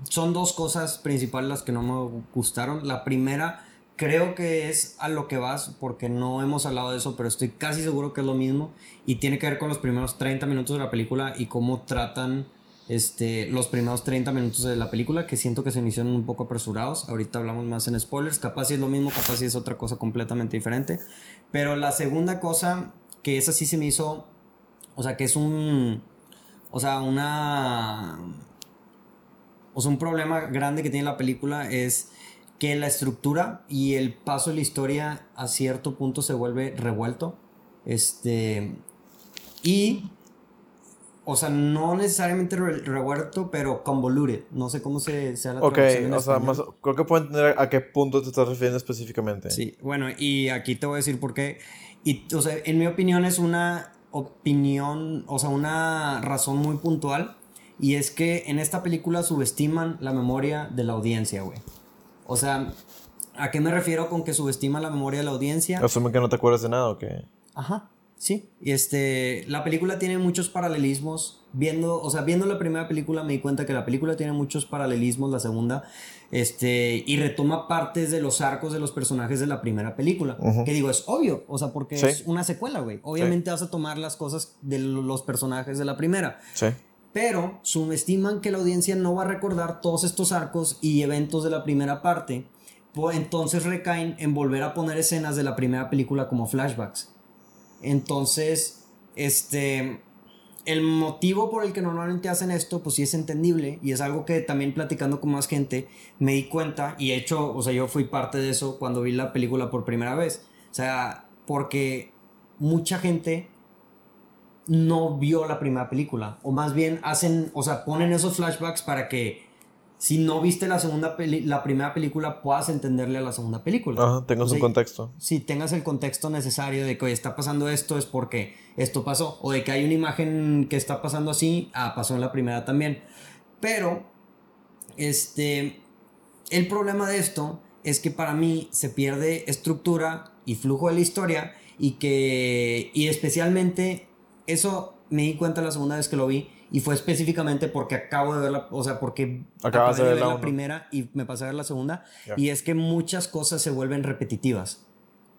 son dos cosas principales las que no me gustaron. La primera, creo que es a lo que vas, porque no hemos hablado de eso, pero estoy casi seguro que es lo mismo. Y tiene que ver con los primeros 30 minutos de la película y cómo tratan este, los primeros 30 minutos de la película, que siento que se me hicieron un poco apresurados. Ahorita hablamos más en spoilers. Capaz si es lo mismo, capaz si es otra cosa completamente diferente. Pero la segunda cosa, que esa sí se me hizo, o sea, que es un, o sea, una, o sea, un problema grande que tiene la película es que la estructura y el paso de la historia a cierto punto se vuelve revuelto. Este, y o sea, no necesariamente re- revuelto, pero convoluted. No sé cómo se sea la Ok, traducción en o sea, más, creo que puedo entender a qué punto te estás refiriendo específicamente. Sí, bueno, y aquí te voy a decir por qué. Y, o sea, en mi opinión es una opinión, o sea, una razón muy puntual. Y es que en esta película subestiman la memoria de la audiencia, güey. O sea, ¿a qué me refiero con que subestiman la memoria de la audiencia? Asume que no te acuerdas de nada, ¿o qué? Ajá, sí. Y este, la película tiene muchos paralelismos. Viendo, o sea, viendo la primera película me di cuenta que la película tiene muchos paralelismos, la segunda, este, y retoma partes de los arcos de los personajes de la primera película. Ujú. Que digo, es obvio, o sea, porque Sí. es una secuela, güey. Obviamente vas a tomar las cosas de los personajes de la primera. Sí. Pero subestiman que la audiencia no va a recordar todos estos arcos y eventos de la primera parte. po- Entonces recaen en volver a poner escenas de la primera película como flashbacks. Entonces, este. El motivo por el que normalmente hacen esto, pues sí es entendible. Y es algo que también platicando con más gente me di cuenta. Y hecho, o sea, yo fui parte de eso cuando vi la película por primera vez. O sea, porque mucha gente no vio la primera película. O más bien hacen, o sea, ponen esos flashbacks para que si no viste la segunda peli- la primera película, puedas entenderle a la segunda película. Ajá, tengas O un contexto. Si tengas el contexto necesario de que oye, está pasando esto es porque esto pasó. O de que hay una imagen que está pasando así, ah, pasó en la primera también. Pero, este, el problema de esto es que para mí se pierde estructura y flujo de la historia y que, y especialmente, eso me di cuenta la segunda vez que lo vi y fue específicamente porque acabo de ver la, o sea, porque Acabas acabé de ver la la primera y me pasé a ver la segunda Ya. y es que muchas cosas se vuelven repetitivas.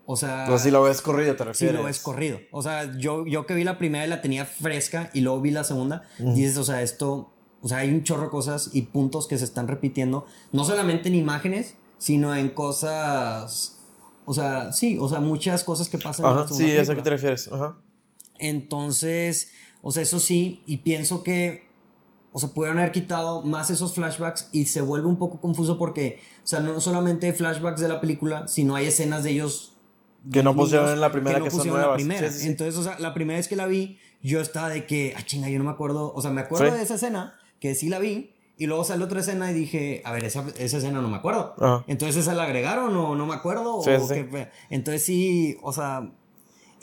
O sea, Entonces, si lo ves corrido, te refieres. lo ves corrido. O sea, yo, yo que vi la primera y la tenía fresca y luego vi la segunda, dices, o sea, esto, o sea, hay un chorro de cosas y puntos que se están repitiendo, no solamente en imágenes, sino en cosas, o sea, sí, o sea, muchas cosas que pasan en la Ajá, sí, es a qué película. te refieres. Ajá. Entonces, o sea, eso sí, y pienso que, o sea, pudieron haber quitado más esos flashbacks y se vuelve un poco confuso porque, o sea, no solamente hay flashbacks de la película, sino hay escenas de ellos. Que no pusieron en la primera, no que son nuevas. La primera. Sí, sí, sí. Entonces, o sea, la primera vez que la vi, yo estaba de que, ah, chinga, yo no me acuerdo, o sea, me acuerdo de esa escena, que sí la vi, y luego salió otra escena y dije, a ver, esa, esa escena no me acuerdo. Ajá. Entonces, ¿esa la agregaron o no me acuerdo? O? Entonces, sí, o sea,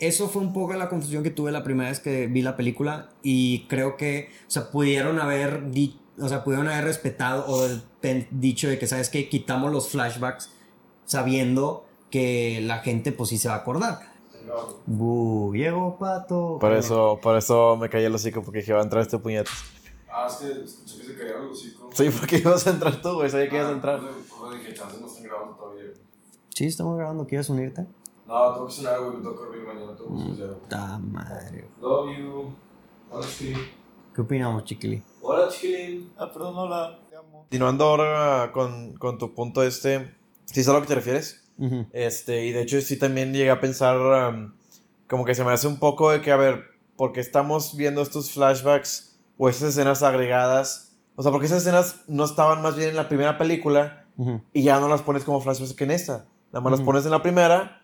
eso fue un poco la confusión que tuve la primera vez que vi la película y creo que, o sea, pudieron haber, di- o sea, pudieron haber respetado o dicho de que, ¿sabes qué? Quitamos los flashbacks sabiendo que la gente pues sí se va a acordar. Bu, llegó pato. Por eso, por eso me caí el hocico, porque dije, va a entrar este puñetas. Ah, es que escuché que se cayeron los hocico. Sí, porque ibas a entrar tú, güey. Sabía que ibas a entrar. Pues dije, chance no están grabando todavía. Sí, estamos grabando, ¿quieres unirte? No, tengo que cenar, güey, me toca dormir mañana, tengo que estudiar. Ta madre. Love you. Hola, chiquilín. ¿Qué opinamos, chiquili? Hola, chiquilín. Ah, perdón, hola. Te amo. Continuando ahora con, con tu punto este, ¿sí sabes a lo que te refieres? Ujú. Este, y de hecho sí también llegué a pensar um, como que se me hace un poco de que, a ver, porque estamos viendo estos flashbacks o esas escenas agregadas, o sea, porque esas escenas no estaban más bien en la primera película Ujú. y ya no las pones como flashbacks que en esta. Nada más las Ujú. pones en la primera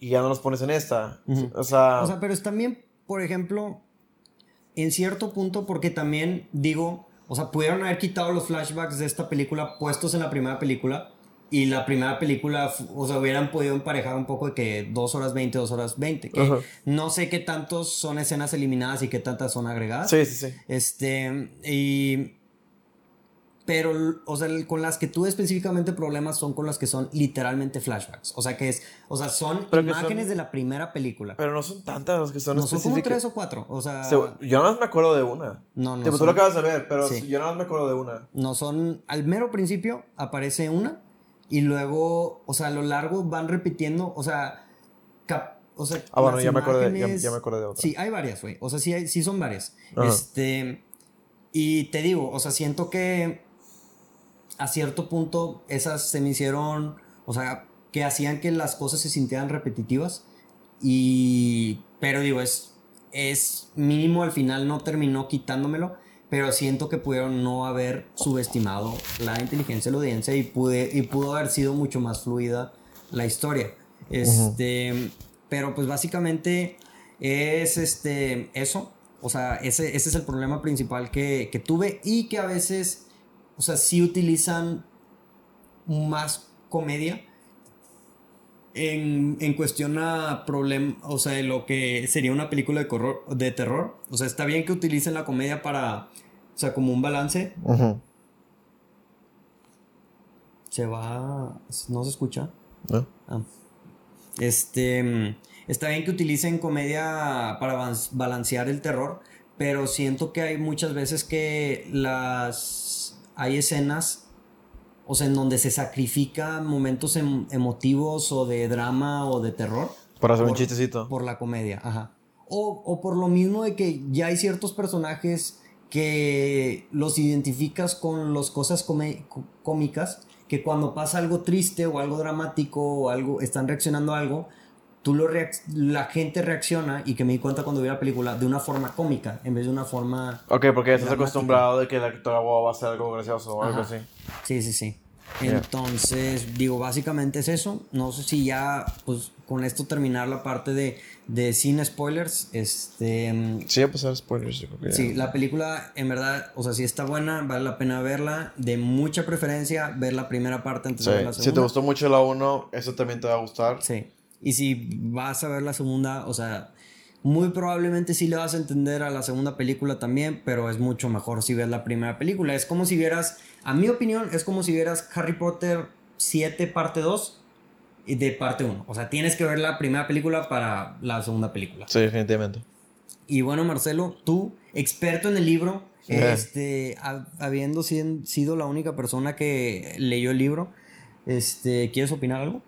y ya no las pones en esta. O sea, O sea, pero es también, por ejemplo, en cierto punto, porque también digo, o sea, pudieron haber quitado los flashbacks de esta película puestos en la primera película y la primera película, o sea, hubieran podido emparejar un poco de que 2 horas 20, 2 horas 20. Que Ajá. no sé qué tantos son escenas eliminadas y qué tantas son agregadas. sí, sí, sí. Este, y. Pero, o sea, con las que tuve específicamente problemas son con las que son literalmente flashbacks. O sea, que es. O sea, son Pero imágenes son- de la primera película. Pero no son tantas las que son no son como tres o cuatro. O sea. Se- Yo nada más me acuerdo de una. no, no. Tipo, tú lo acabas de ver, pero Sí. yo nada más me acuerdo de una. No son. Al mero principio aparece una. Y luego, o sea, a lo largo van repitiendo. O sea. cap- o sea Ah, bueno, ya me acordé, ya, ya me acordé de otra. Sí, hay varias, güey. O sea, sí, hay- sí son varias. Ajá. Este. Y te digo, o sea, siento que a cierto punto esas se me hicieron. O sea, que hacían que las cosas se sintieran repetitivas. Y. Pero digo, es. Es mínimo al final no terminó quitándomelo. Pero siento que pudieron no haber subestimado la inteligencia de la audiencia y, pude, y pudo haber sido mucho más fluida la historia. Este, Pero pues básicamente es este, eso. O sea, ese, ese es el problema principal que, que tuve y que a veces, o sea, sí utilizan más comedia en, en cuestión a problema, o sea, de lo que sería una película de, terror. O sea, está bien que utilicen la comedia para, o sea, como un balance. Se va, no se escucha. Ah. Este, está bien que utilicen comedia para balancear el terror, pero siento que hay muchas veces que las hay escenas, o sea, en donde se sacrifican momentos em- emotivos o de drama o de terror Para hacer un Por- chistecito. por la comedia, ajá. O, o por lo mismo de que ya hay ciertos personajes que los identificas con las cosas cómicas, que cuando pasa algo triste o algo dramático o algo, están reaccionando a algo, tú lo reac- la gente reacciona y que me di cuenta cuando vi la película de una forma cómica en vez de una forma... Ok, porque ya estás acostumbrado de que el actor va a hacer algo gracioso o algo así. Sí, sí, sí. Ya. Entonces, digo, básicamente es eso. No sé si ya, pues, con esto terminar la parte de, de sin spoilers. Este... mm, Sí, a pasar spoilers, yo creo que Sí, la película en verdad, o sea, sí está buena, vale la pena verla. De mucha preferencia ver la primera parte antes Sí, de ver la Si segunda. te gustó mucho la 1, eso también te va a gustar. Sí. Y si vas a ver la segunda, o sea, muy probablemente sí le vas a entender a la segunda película también, pero es mucho mejor si ves la primera película. Es como si vieras, a mi opinión, es como si vieras Harry Potter 7 parte 2 y de parte 1. O sea, tienes que ver la primera película para la segunda película. Sí, definitivamente. Y bueno, Marcelo, tú, experto en el libro, este, ha- habiendo sido la única persona que leyó el libro, este, ¿quieres opinar algo?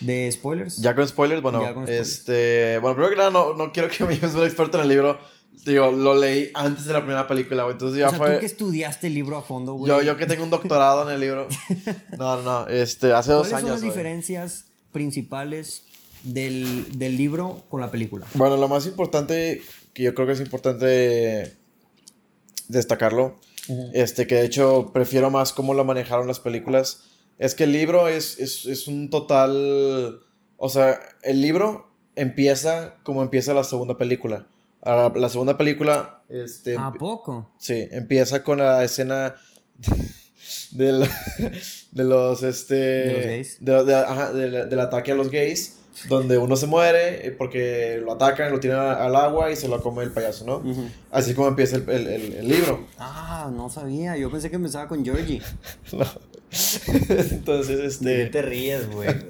¿De spoilers? Ya con spoilers, bueno, Ya con spoilers. este. Bueno, primero que nada, no, no quiero que me llames un experto en el libro. Digo, lo leí antes de la primera película, güey. Entonces ya o sea, fue. tú que estudiaste el libro a fondo, güey. Yo, yo que tengo un doctorado en el libro. No, no, no. Este, hace dos ¿Cuáles años. son las güey. diferencias principales del, del libro con la película? Bueno, lo más importante, que yo creo que es importante destacarlo, este, que de hecho prefiero más cómo lo manejaron las películas, es que el libro es, es, es un total, o sea, el libro empieza como empieza la segunda película. Ahora, la segunda película, este, ¿A poco? Sí, empieza con la escena [LAUGHS] del, de los, este... ¿De los gays? de- de- ajá, del, del ataque a los gays, donde uno se muere eh, porque lo atacan, lo tiran al agua y se lo come el payaso, ¿no? Así como empieza el, el- el- el libro. Ah, no sabía. Yo pensé que empezaba con Georgie. [LAUGHS] No. [LAUGHS] Entonces, este... te ríes, güey? [LAUGHS]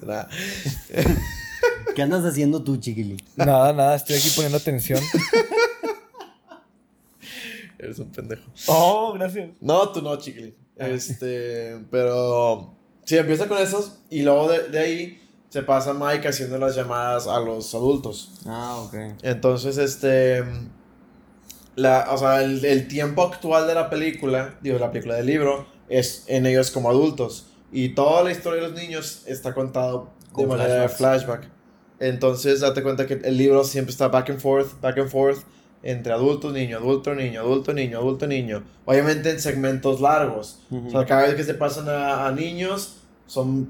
¿Qué andas haciendo tú, chiquili? Nada, nada, estoy aquí poniendo atención. [LAUGHS] Eres un pendejo. Oh, gracias. No, tú no, chiquilín. Este, pero sí, empieza con esos y luego de, de ahí se pasa Mike haciendo las llamadas a los adultos. Ah, ok. Entonces, este, la, o sea, el, el tiempo actual de la película, digo, la película del libro, es en ellos como adultos. Y toda la historia de los niños está contado de manera de flashback. Entonces, date cuenta que el libro siempre está back and forth, back and forth, entre adultos, niño, adulto, niño, adulto, niño, adulto, niño. Obviamente en segmentos largos. O sea, cada vez que se pasan a, a niños, son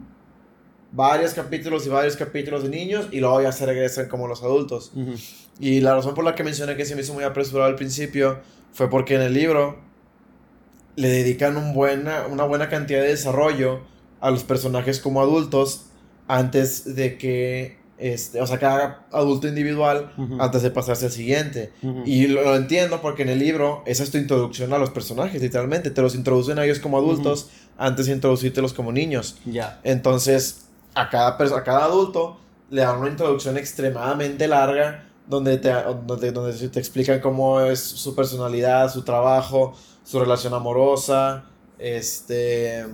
varios capítulos y varios capítulos de niños y luego ya se regresan como los adultos. Y la razón por la que mencioné que se me hizo muy apresurado al principio fue porque en el libro le dedican un buena, una buena cantidad de desarrollo a los personajes como adultos antes de que, este, o sea, cada adulto individual antes de pasarse al siguiente. Y lo, lo entiendo porque en el libro esa es tu introducción a los personajes, literalmente. Te los introducen a ellos como adultos antes de introducírtelos como niños. Ya. Entonces, a cada, a cada adulto le dan una introducción extremadamente larga donde te, donde, donde te explican cómo es su personalidad, su trabajo, su relación amorosa, este...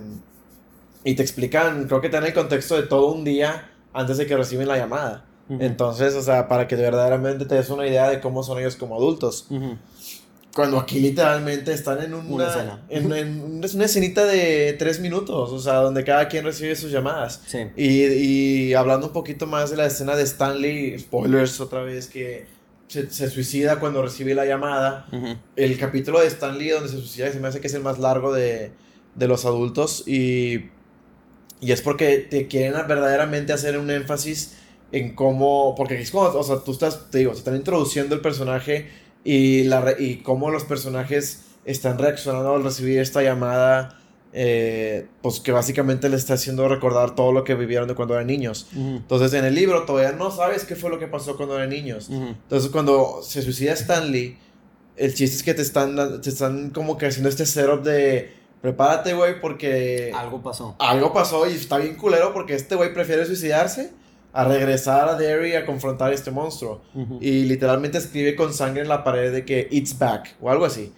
Y te explican, creo que te dan el contexto de todo un día antes de que reciben la llamada. Entonces, o sea, para que verdaderamente te des una idea de cómo son ellos como adultos. Cuando aquí literalmente están en una, Una escena. En, en una escenita de tres minutos, o sea, donde cada quien recibe sus llamadas. Sí. Y, y hablando un poquito más de la escena de Stanley, spoilers otra vez, que se, se suicida cuando recibe la llamada. El capítulo de Stanley donde se suicida se me hace que es el más largo de, de los adultos y, y es porque te quieren verdaderamente hacer un énfasis en cómo, porque es como, o sea, tú estás, te digo, se están introduciendo el personaje y, la, y cómo los personajes están reaccionando al recibir esta llamada, eh, pues que básicamente les está haciendo recordar todo lo que vivieron de cuando eran niños. Entonces en el libro todavía no sabes qué fue lo que pasó cuando eran niños. Entonces cuando se suicida Stanley, el chiste es que te están, te están como que haciendo este setup de prepárate, güey, porque Algo pasó. algo pasó y está bien culero porque este güey prefiere suicidarse a regresar a Derry a confrontar a este monstruo. Y literalmente escribe con sangre en la pared de que it's back o algo así.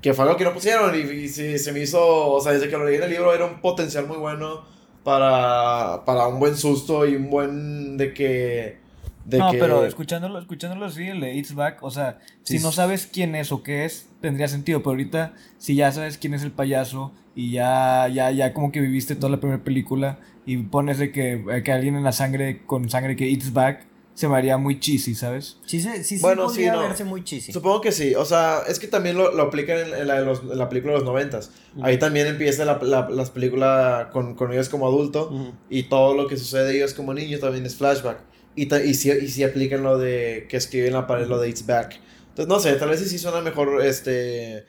Que fue algo que no pusieron y, y sí, se me hizo, o sea, desde que lo leí en el libro era un potencial muy bueno para, para un buen susto y un buen de que... De no, que, pero escuchándolo, escuchándolo así, el de It's Back, o sea, Sí, si no sabes quién es o qué es, tendría sentido, pero ahorita, si ya sabes quién es el payaso y ya, ya, ya como que viviste toda la primera película y pones de que, eh, que alguien en la sangre, con sangre que It's Back, se me haría muy cheesy, ¿sabes? Sí, sí, sí Bueno, podría sí, no. verse muy cheesy. Supongo que sí, o sea, es que también lo, lo aplican en, en la, de los- en la película de los noventas. Ahí también empieza la, la, las películas con, con ellos como adulto y todo lo que sucede de ellos como niños también es flashback. Y, ta- y, sí, y sí aplican lo de que escriben en la pared, lo de It's Back. Entonces, no sé, tal vez sí suena mejor, este,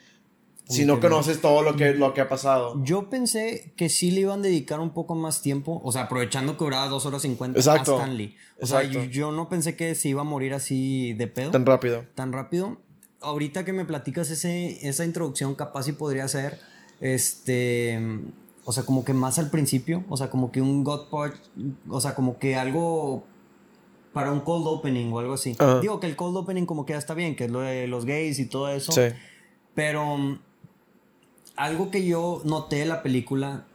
si no conoces todo lo que, lo que ha pasado. Yo pensé que sí le iban a dedicar un poco más tiempo, o sea, aprovechando que duraba 2 horas 50 Exacto. a Stanley. O sea, Exacto. yo, yo no pensé que se iba a morir así de pedo, Tan rápido. tan rápido. Ahorita que me platicas ese, esa introducción, capaz sí podría ser, este, o sea, como que más al principio, o sea, como que un God Punch, o sea, como que algo para un cold opening o algo así. Ajá. Digo que el cold opening como que ya está bien, que es lo de los gays y todo eso. Sí. Pero algo que yo noté de la película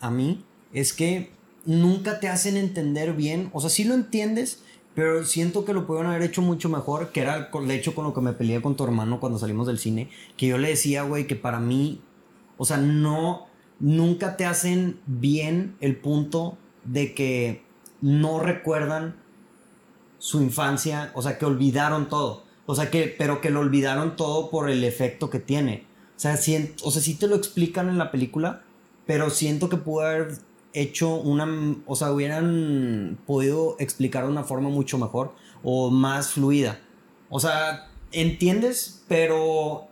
a mí es que nunca te hacen entender bien. O sea, sí lo entiendes, pero siento que lo pudieron haber hecho mucho mejor. Que era de hecho con lo que me peleé con tu hermano cuando salimos del cine. Que yo le decía, güey, que para mí, o sea, no, nunca te hacen bien el punto de que no recuerdan su infancia, o sea, que olvidaron todo. O sea, que, pero que lo olvidaron todo por el efecto que tiene. O sea, sien- o sea, sí te lo explican en la película, pero siento que pudo haber hecho una, o sea, hubieran podido explicar de una forma mucho mejor o más fluida. O sea, entiendes, pero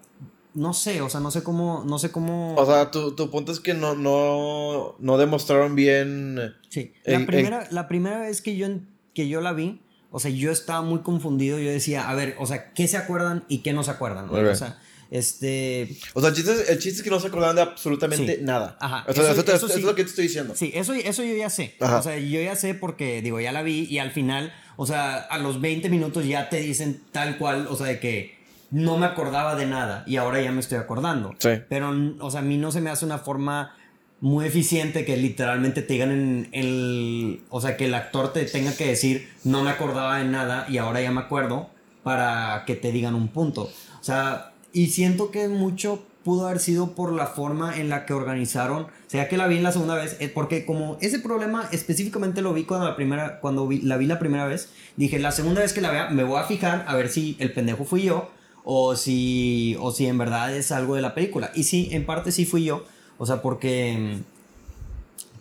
no sé, o sea, no sé cómo, no sé cómo. O sea, tu, tu punto es que no, no, no demostraron bien... Sí, la primera, la primera vez que yo, que yo la vi, o sea, yo estaba muy confundido. Yo decía, a ver, o sea, ¿qué se acuerdan y qué no se acuerdan? O sea, este. O sea, el chiste, es- el chiste es que no se acordaban de absolutamente Sí. nada. Ajá. O sea, Eso- eso, te- eso eso sí. es lo que te estoy diciendo. Sí, eso, eso yo ya sé. Ajá. O sea, yo ya sé porque, digo, ya la vi y al final, o sea, a los 20 minutos ya te dicen tal cual, o sea, de que no me acordaba de nada y ahora ya me estoy acordando. Sí. Pero, o sea, a mí no se me hace una forma muy eficiente que literalmente te digan en el... O sea, que el actor te tenga que decir, no me acordaba de nada y ahora ya me acuerdo para que te digan un punto. O sea, y siento que mucho pudo haber sido por la forma en la que organizaron. O sea, que la vi en la segunda vez, eh, porque como ese problema específicamente lo vi cuando, la primera, cuando vi- la vi la primera vez, dije, la segunda vez que la vea me voy a fijar a ver si el pendejo fui yo o si, o si en verdad es algo de la película. Y sí, en parte sí fui yo. O sea, porque...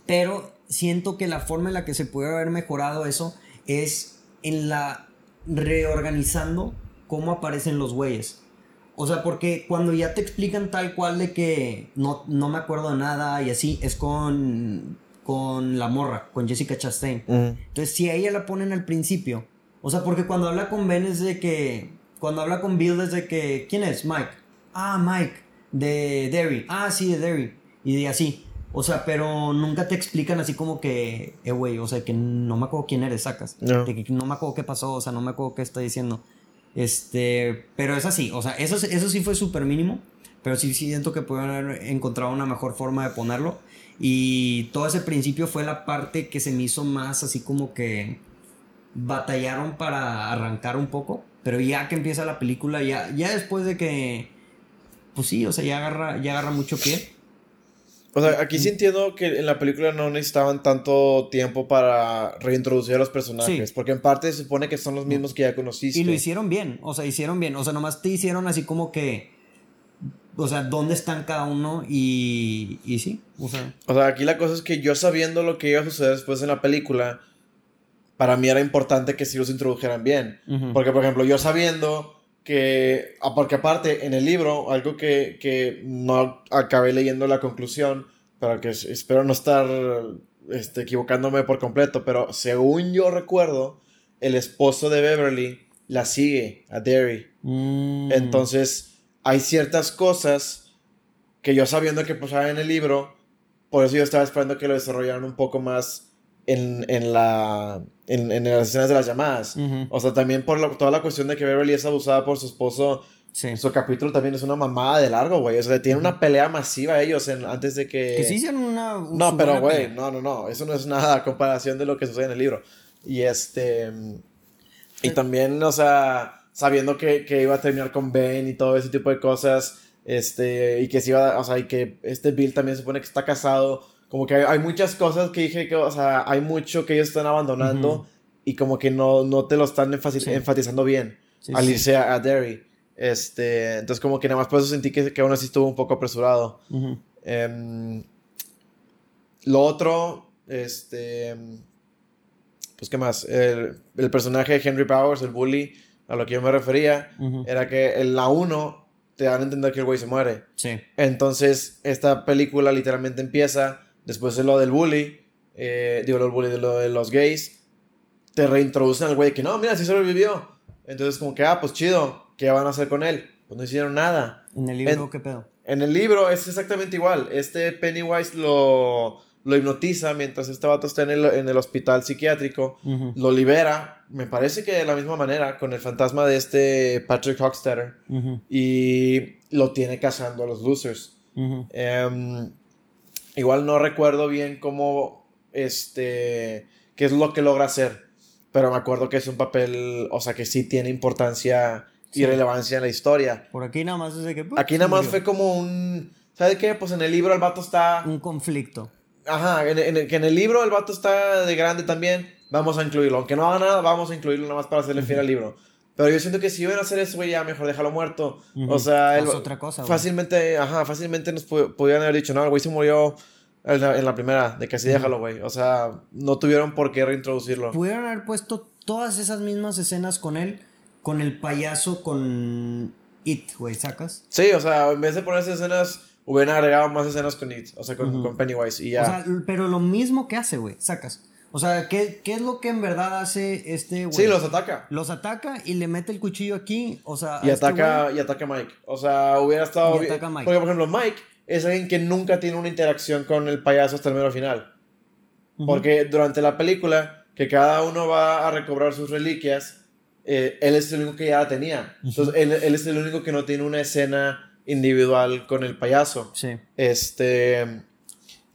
Pero siento que la forma en la que se puede haber mejorado eso es en la reorganizando cómo aparecen los güeyes. O sea, porque cuando ya te explican tal cual de que no, no me acuerdo de nada y así, es con, con la morra, con Jessica Chastain. Entonces, si a ella la ponen al principio, o sea, porque cuando habla con Ben es de que, cuando habla con Bill es de que, ¿quién es? Mike. Ah, Mike, de Derry. Ah, sí, de Derry. Y de así. O sea, pero nunca te explican así como que, eh, güey, o sea, que no me acuerdo quién eres, sacas. No. De que no me acuerdo qué pasó, o sea, no me acuerdo qué está diciendo. Este, pero es así, o sea, eso, eso sí fue súper mínimo, pero sí siento que pudieron haber encontrado una mejor forma de ponerlo. Y todo ese principio fue la parte que se me hizo más así como que batallaron para arrancar un poco, pero ya que empieza la película, ya, ya después de que, pues sí, o sea, ya agarra, ya agarra mucho pie. O sea, aquí sí entiendo que en la película no necesitaban tanto tiempo para reintroducir a los personajes, Sí. porque en parte se supone que son los mismos que ya conociste. Y lo hicieron bien, o sea, hicieron bien, o sea, nomás te hicieron así como que, o sea, dónde están cada uno y, y sí, o sea, O sea, aquí la cosa es que yo sabiendo lo que iba a suceder después en la película, para mí era importante que sí los introdujeran bien. Ujú. Porque, por ejemplo, yo sabiendo que, ah, porque aparte, en el libro, algo que, que no acabé leyendo la conclusión, pero que es- espero no estar este, equivocándome por completo, pero según yo recuerdo, el esposo de Beverly la sigue a Derry. Mm. Entonces, hay ciertas cosas que yo sabiendo que pasaban en el libro, por eso yo estaba esperando que lo desarrollaran un poco más en, en la, en, en las escenas de las llamadas. Ujú. O sea, también por la- toda la cuestión de que Beverly es abusada por su esposo. Sí. Su capítulo también es una mamada de largo, güey. O sea, tiene una pelea masiva ellos en- antes de que... Que sí hicieron una. un- No, pero güey, no, no, no. Eso no es nada a comparación de lo que sucede en el libro. Y este. Y también, o sea, sabiendo que, que iba a terminar con Ben y todo ese tipo de cosas. Este, y que se iba, o sea, y que este Bill también se supone que está casado. Como que hay, hay muchas cosas que dije que, o sea, hay mucho que ellos están abandonando y como que no, no te lo están Sí. enfatizando bien Sí, al sí. irse a, a Derry. Este, entonces como que nada más por eso sentí que, que aún así estuvo un poco apresurado. Em, lo otro, este. Pues, ¿qué más? El, el personaje de Henry Powers, el bully, a lo que yo me refería, era que en la 1 te dan a entender que el güey se muere. Sí. Entonces, esta película literalmente empieza después de lo del bully, eh, digo, lo del bully, de lo de los gays, te reintroducen al güey que no, mira, sí sobrevivió. Entonces, como que, ah, pues chido, ¿qué van a hacer con él? Pues no hicieron nada. En el libro, En- ¿qué pedo? En el libro es exactamente igual. Este Pennywise lo, lo hipnotiza mientras este vato está en el, en el hospital psiquiátrico. Lo libera, me parece que de la misma manera, con el fantasma de este Patrick Hockstetter. Y lo tiene cazando a los losers. Igual no recuerdo bien cómo, este, qué es lo que logra hacer. Pero me acuerdo que es un papel, o sea, que sí tiene importancia y Sí. relevancia en la historia. Por aquí nada más es de que. ¡pum! Aquí nada más fue como un... ¿Sabes qué? Pues en el libro el vato está... Un conflicto. Ajá, en, en el, que en el libro el vato está de grande también. Vamos a incluirlo. Aunque no haga nada, vamos a incluirlo nada más para hacerle fiel al libro. Pero yo siento que si iban a hacer eso, güey, ya mejor déjalo muerto. O sea, él- otra cosa, güey. fácilmente, ajá, fácilmente nos pudieran haber dicho, no, el güey se murió en la, en la primera, de que así déjalo, güey. O sea, no tuvieron por qué reintroducirlo. Pudieron haber puesto todas esas mismas escenas con él, con el payaso, con It, güey, ¿sacas? Sí, o sea, en vez de ponerse escenas, hubieran agregado más escenas con It, o sea, con, con Pennywise y ya. O sea, pero lo mismo que hace, güey, sacas. O sea, ¿qué, qué es lo que en verdad hace este güey? sí, los ataca. Los ataca y le mete el cuchillo aquí, o sea... Y este ataca, güey- y ataca a Mike. O sea, hubiera estado Y ataca a Mike. Porque, por ejemplo, Mike es alguien que nunca tiene una interacción con el payaso hasta el mero final. Ujú. Porque durante la película, que cada uno va a recobrar sus reliquias, eh, él es el único que ya la tenía. Entonces, él, él es el único que no tiene una escena individual con el payaso. Sí. Este.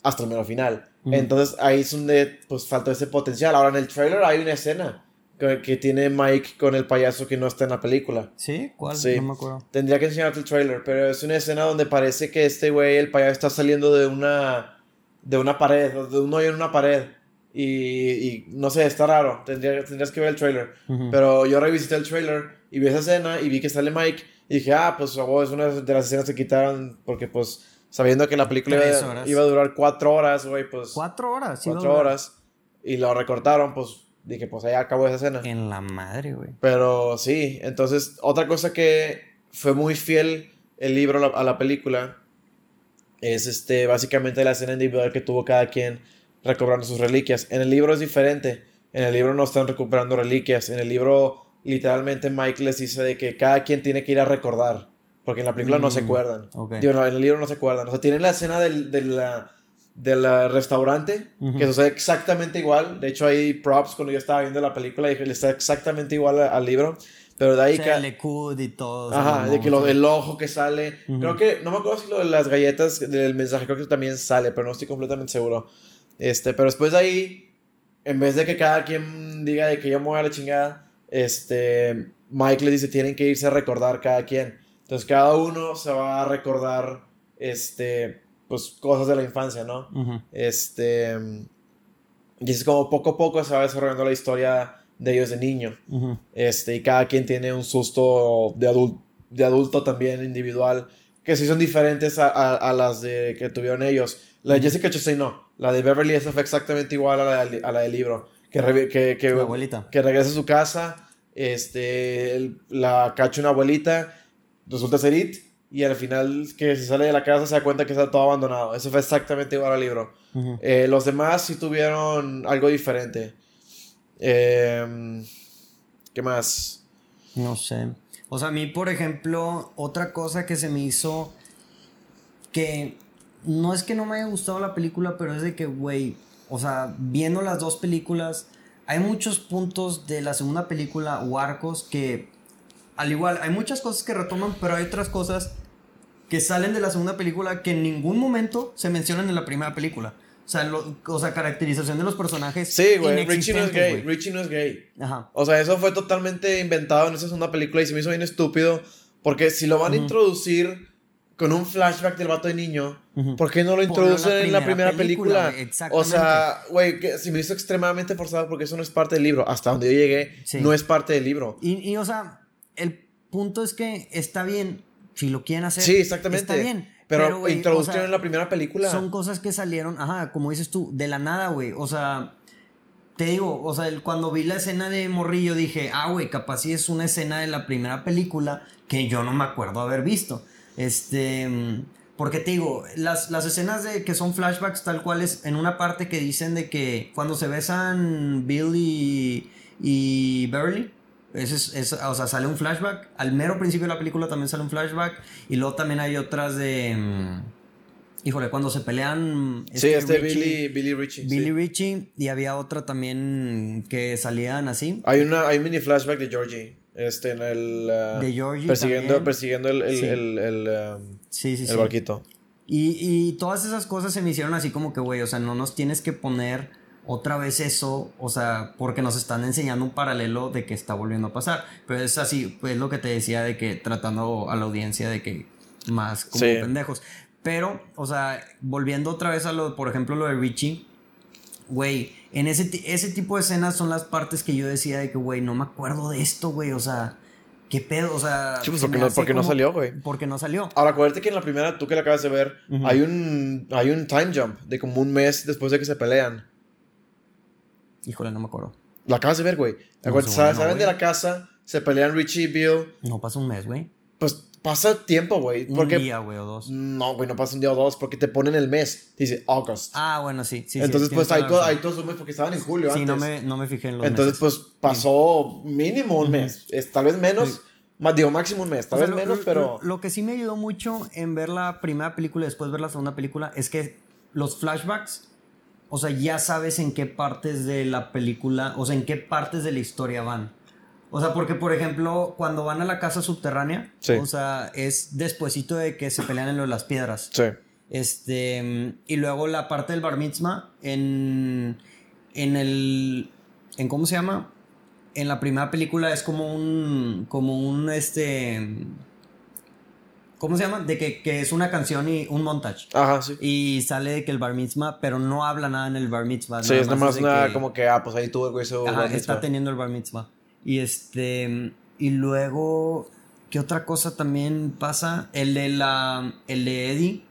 Hasta el mero final. Ujú. Entonces, ahí es donde pues faltó ese potencial. Ahora en el trailer hay una escena que, que tiene Mike con el payaso que no está en la película. ¿Sí? ¿Cuál? Sí. No me acuerdo. Tendría que enseñarte el trailer, pero es una escena donde parece que este güey, el payaso, está saliendo de una, de una pared, de un hoyo en una pared. Y, y no sé, está raro. Tendría, tendrías que ver el trailer. Ujú. Pero yo revisité el trailer y vi esa escena y vi que sale Mike. Y dije, ah, pues oh, es una de las escenas que quitaron porque, pues, sabiendo que la película iba, a durar cuatro horas, güey, pues. Cuatro horas. sí, cuatro horas. Y lo recortaron, pues dije, pues ahí acabó esa escena. En la madre, güey. Pero sí, entonces otra cosa que fue muy fiel el libro a la, a la película es este, básicamente la escena individual que tuvo cada quien recobrando sus reliquias. En el libro es diferente. En el libro no están recuperando reliquias. En el libro literalmente Mike les dice de que cada quien tiene que ir a recordar. Porque en la película no se Mm, acuerdan. ok. Digo, no, en el libro no se acuerdan. O sea, tienen la escena del, del ah, restaurante Ujú. que sucede exactamente igual. De hecho, hay props cuando yo estaba viendo la película y dije, le está exactamente igual al libro. Pero de ahí O que... sea, el y todo. Ajá, de que lo, el ojo que sale. Ujú. Creo que, no me acuerdo si lo de las galletas del mensaje, creo que también sale, pero no estoy completamente seguro. Este, pero después de ahí, en vez de que cada quien diga de que yo me voy a la chingada, este, Mike le dice, tienen que irse a recordar cada quien. Entonces cada uno se va a recordar, este, pues cosas de la infancia, ¿no? Este, y es como poco a poco se va desarrollando la historia de ellos de niño. Ujú. Este, y cada quien tiene un susto de, adul- de adulto también individual, que sí son diferentes a, a- a las de, que tuvieron ellos. La de Jessica Chastain no, la de Beverly esa fue exactamente igual a la, del- a la del libro, que, re- que, que, abuelita. que regresa a su casa este, la cacha una abuelita, resulta ser It, y al final que se sale de la casa se da cuenta que está todo abandonado. Eso fue exactamente igual al libro. Eh, los demás sí tuvieron algo diferente. Em, ¿Qué más? No sé. O sea, a mí, por ejemplo, otra cosa que se me hizo que no es que no me haya gustado la película, pero es de que, güey, o sea, viendo las dos películas, hay muchos puntos de la segunda película o arcos que, al igual, hay muchas cosas que retoman, pero hay otras cosas que salen de la segunda película que en ningún momento se mencionan en la primera película. O sea, lo- o sea caracterización de los personajes. Sí, güey, Richie no es gay. güey. Richie no es gay. Ajá. O sea, eso fue totalmente inventado en esa segunda película y se me hizo bien estúpido. Porque si lo van a introducir con un flashback del vato de niño, Ujú. ¿por qué no lo introducen en la primera película, película? exactamente. O sea, güey, se me hizo extremadamente forzado porque eso no es parte del libro. Hasta donde yo llegué, Sí. no es parte del libro. Y, y, o sea, el punto es que está bien, si lo quieren hacer. Sí, exactamente. Está bien. Pero, güey, introducción o sea, en la primera película. Son cosas que salieron, ajá, como dices tú, de la nada, güey. O sea, te digo, o sea, el- cuando vi la escena de Morrillo dije, ah, güey, capaz sí es una escena de la primera película que yo no me acuerdo haber visto. Este. Porque te digo, las, las escenas de que son flashbacks tal cual es en una parte que dicen de que cuando se besan Bill y, y Beverly, ese es, es- o sea, sale un flashback. Al mero principio de la película también sale un flashback. Y luego también hay otras de... mm, Híjole, cuando se pelean... sí, este Richie- Billy, Billy Richie. Billy sí. Richie y había otra también que salían así. Hay, una, hay un mini flashback de Georgie. Este, en el. ah, De Georgie Persiguiendo, también. persiguiendo el, el, Sí. el, el, um, Sí, sí, el sí. barquito. Y, y todas esas cosas se me hicieron así como que, güey, o sea, no nos tienes que poner otra vez eso, o sea, porque nos están enseñando un paralelo de que está volviendo a pasar. Pero es así, pues lo que te decía de que tratando a la audiencia de que más como Sí. pendejos. Pero, o sea, volviendo otra vez a lo, por ejemplo, lo de Richie, güey, en ese, ese tipo de escenas son las partes que yo decía de que, güey, no me acuerdo de esto, güey, o sea, ¿qué pedo? O sea, Sí, pues, se porque no- salió, güey. Porque no salió. Ahora, acuérdate que en la primera, tú que la acabas de ver, hay, un, hay un time jump de como un mes después de que se pelean. Híjole, no me acuerdo. Lo acabas de ver, güey. Seguro salen, no, de la casa, se pelean Richie y Bill. No pasa un mes, güey. Pues pasa tiempo, güey. Un Porque. día, güey, o dos. No, güey, no pasa un día o dos porque te ponen el mes. Dice August. Ah, bueno, sí. sí Entonces, sí, pues todo, ahí todos sumes porque estaban en julio. Sí, antes. no me, no me fijé en los Entonces, meses. pues pasó mínimo un mes. Es, tal vez menos. Más, digo, máximo un mes. Tal O sea, vez lo- menos, lo- pero. Lo, que sí me ayudó mucho en ver la primera película y después ver la segunda película es que los flashbacks, o sea, ya sabes en qué partes de la película, o sea, en qué partes de la historia van. O sea, porque, por ejemplo, cuando van a la casa subterránea, Sí. o sea, es despuesito de que se pelean en lo de las piedras. Sí. Este, y luego la parte del bar mitzvah en, en el, en cómo se llama, en la primera película es como un, como un, este, ¿cómo se llama? De que, que es una canción y un montage. Ajá, sí. Y sale de que el bar mitzvah, pero no habla nada en el bar mitzvah. Sí, es nada más una, que- como que, ah, pues ahí tuvo el güey su Ajá, bar está teniendo el bar mitzvah. Y este. Y luego. ¿Qué otra cosa también pasa? El de la. El de Eddie.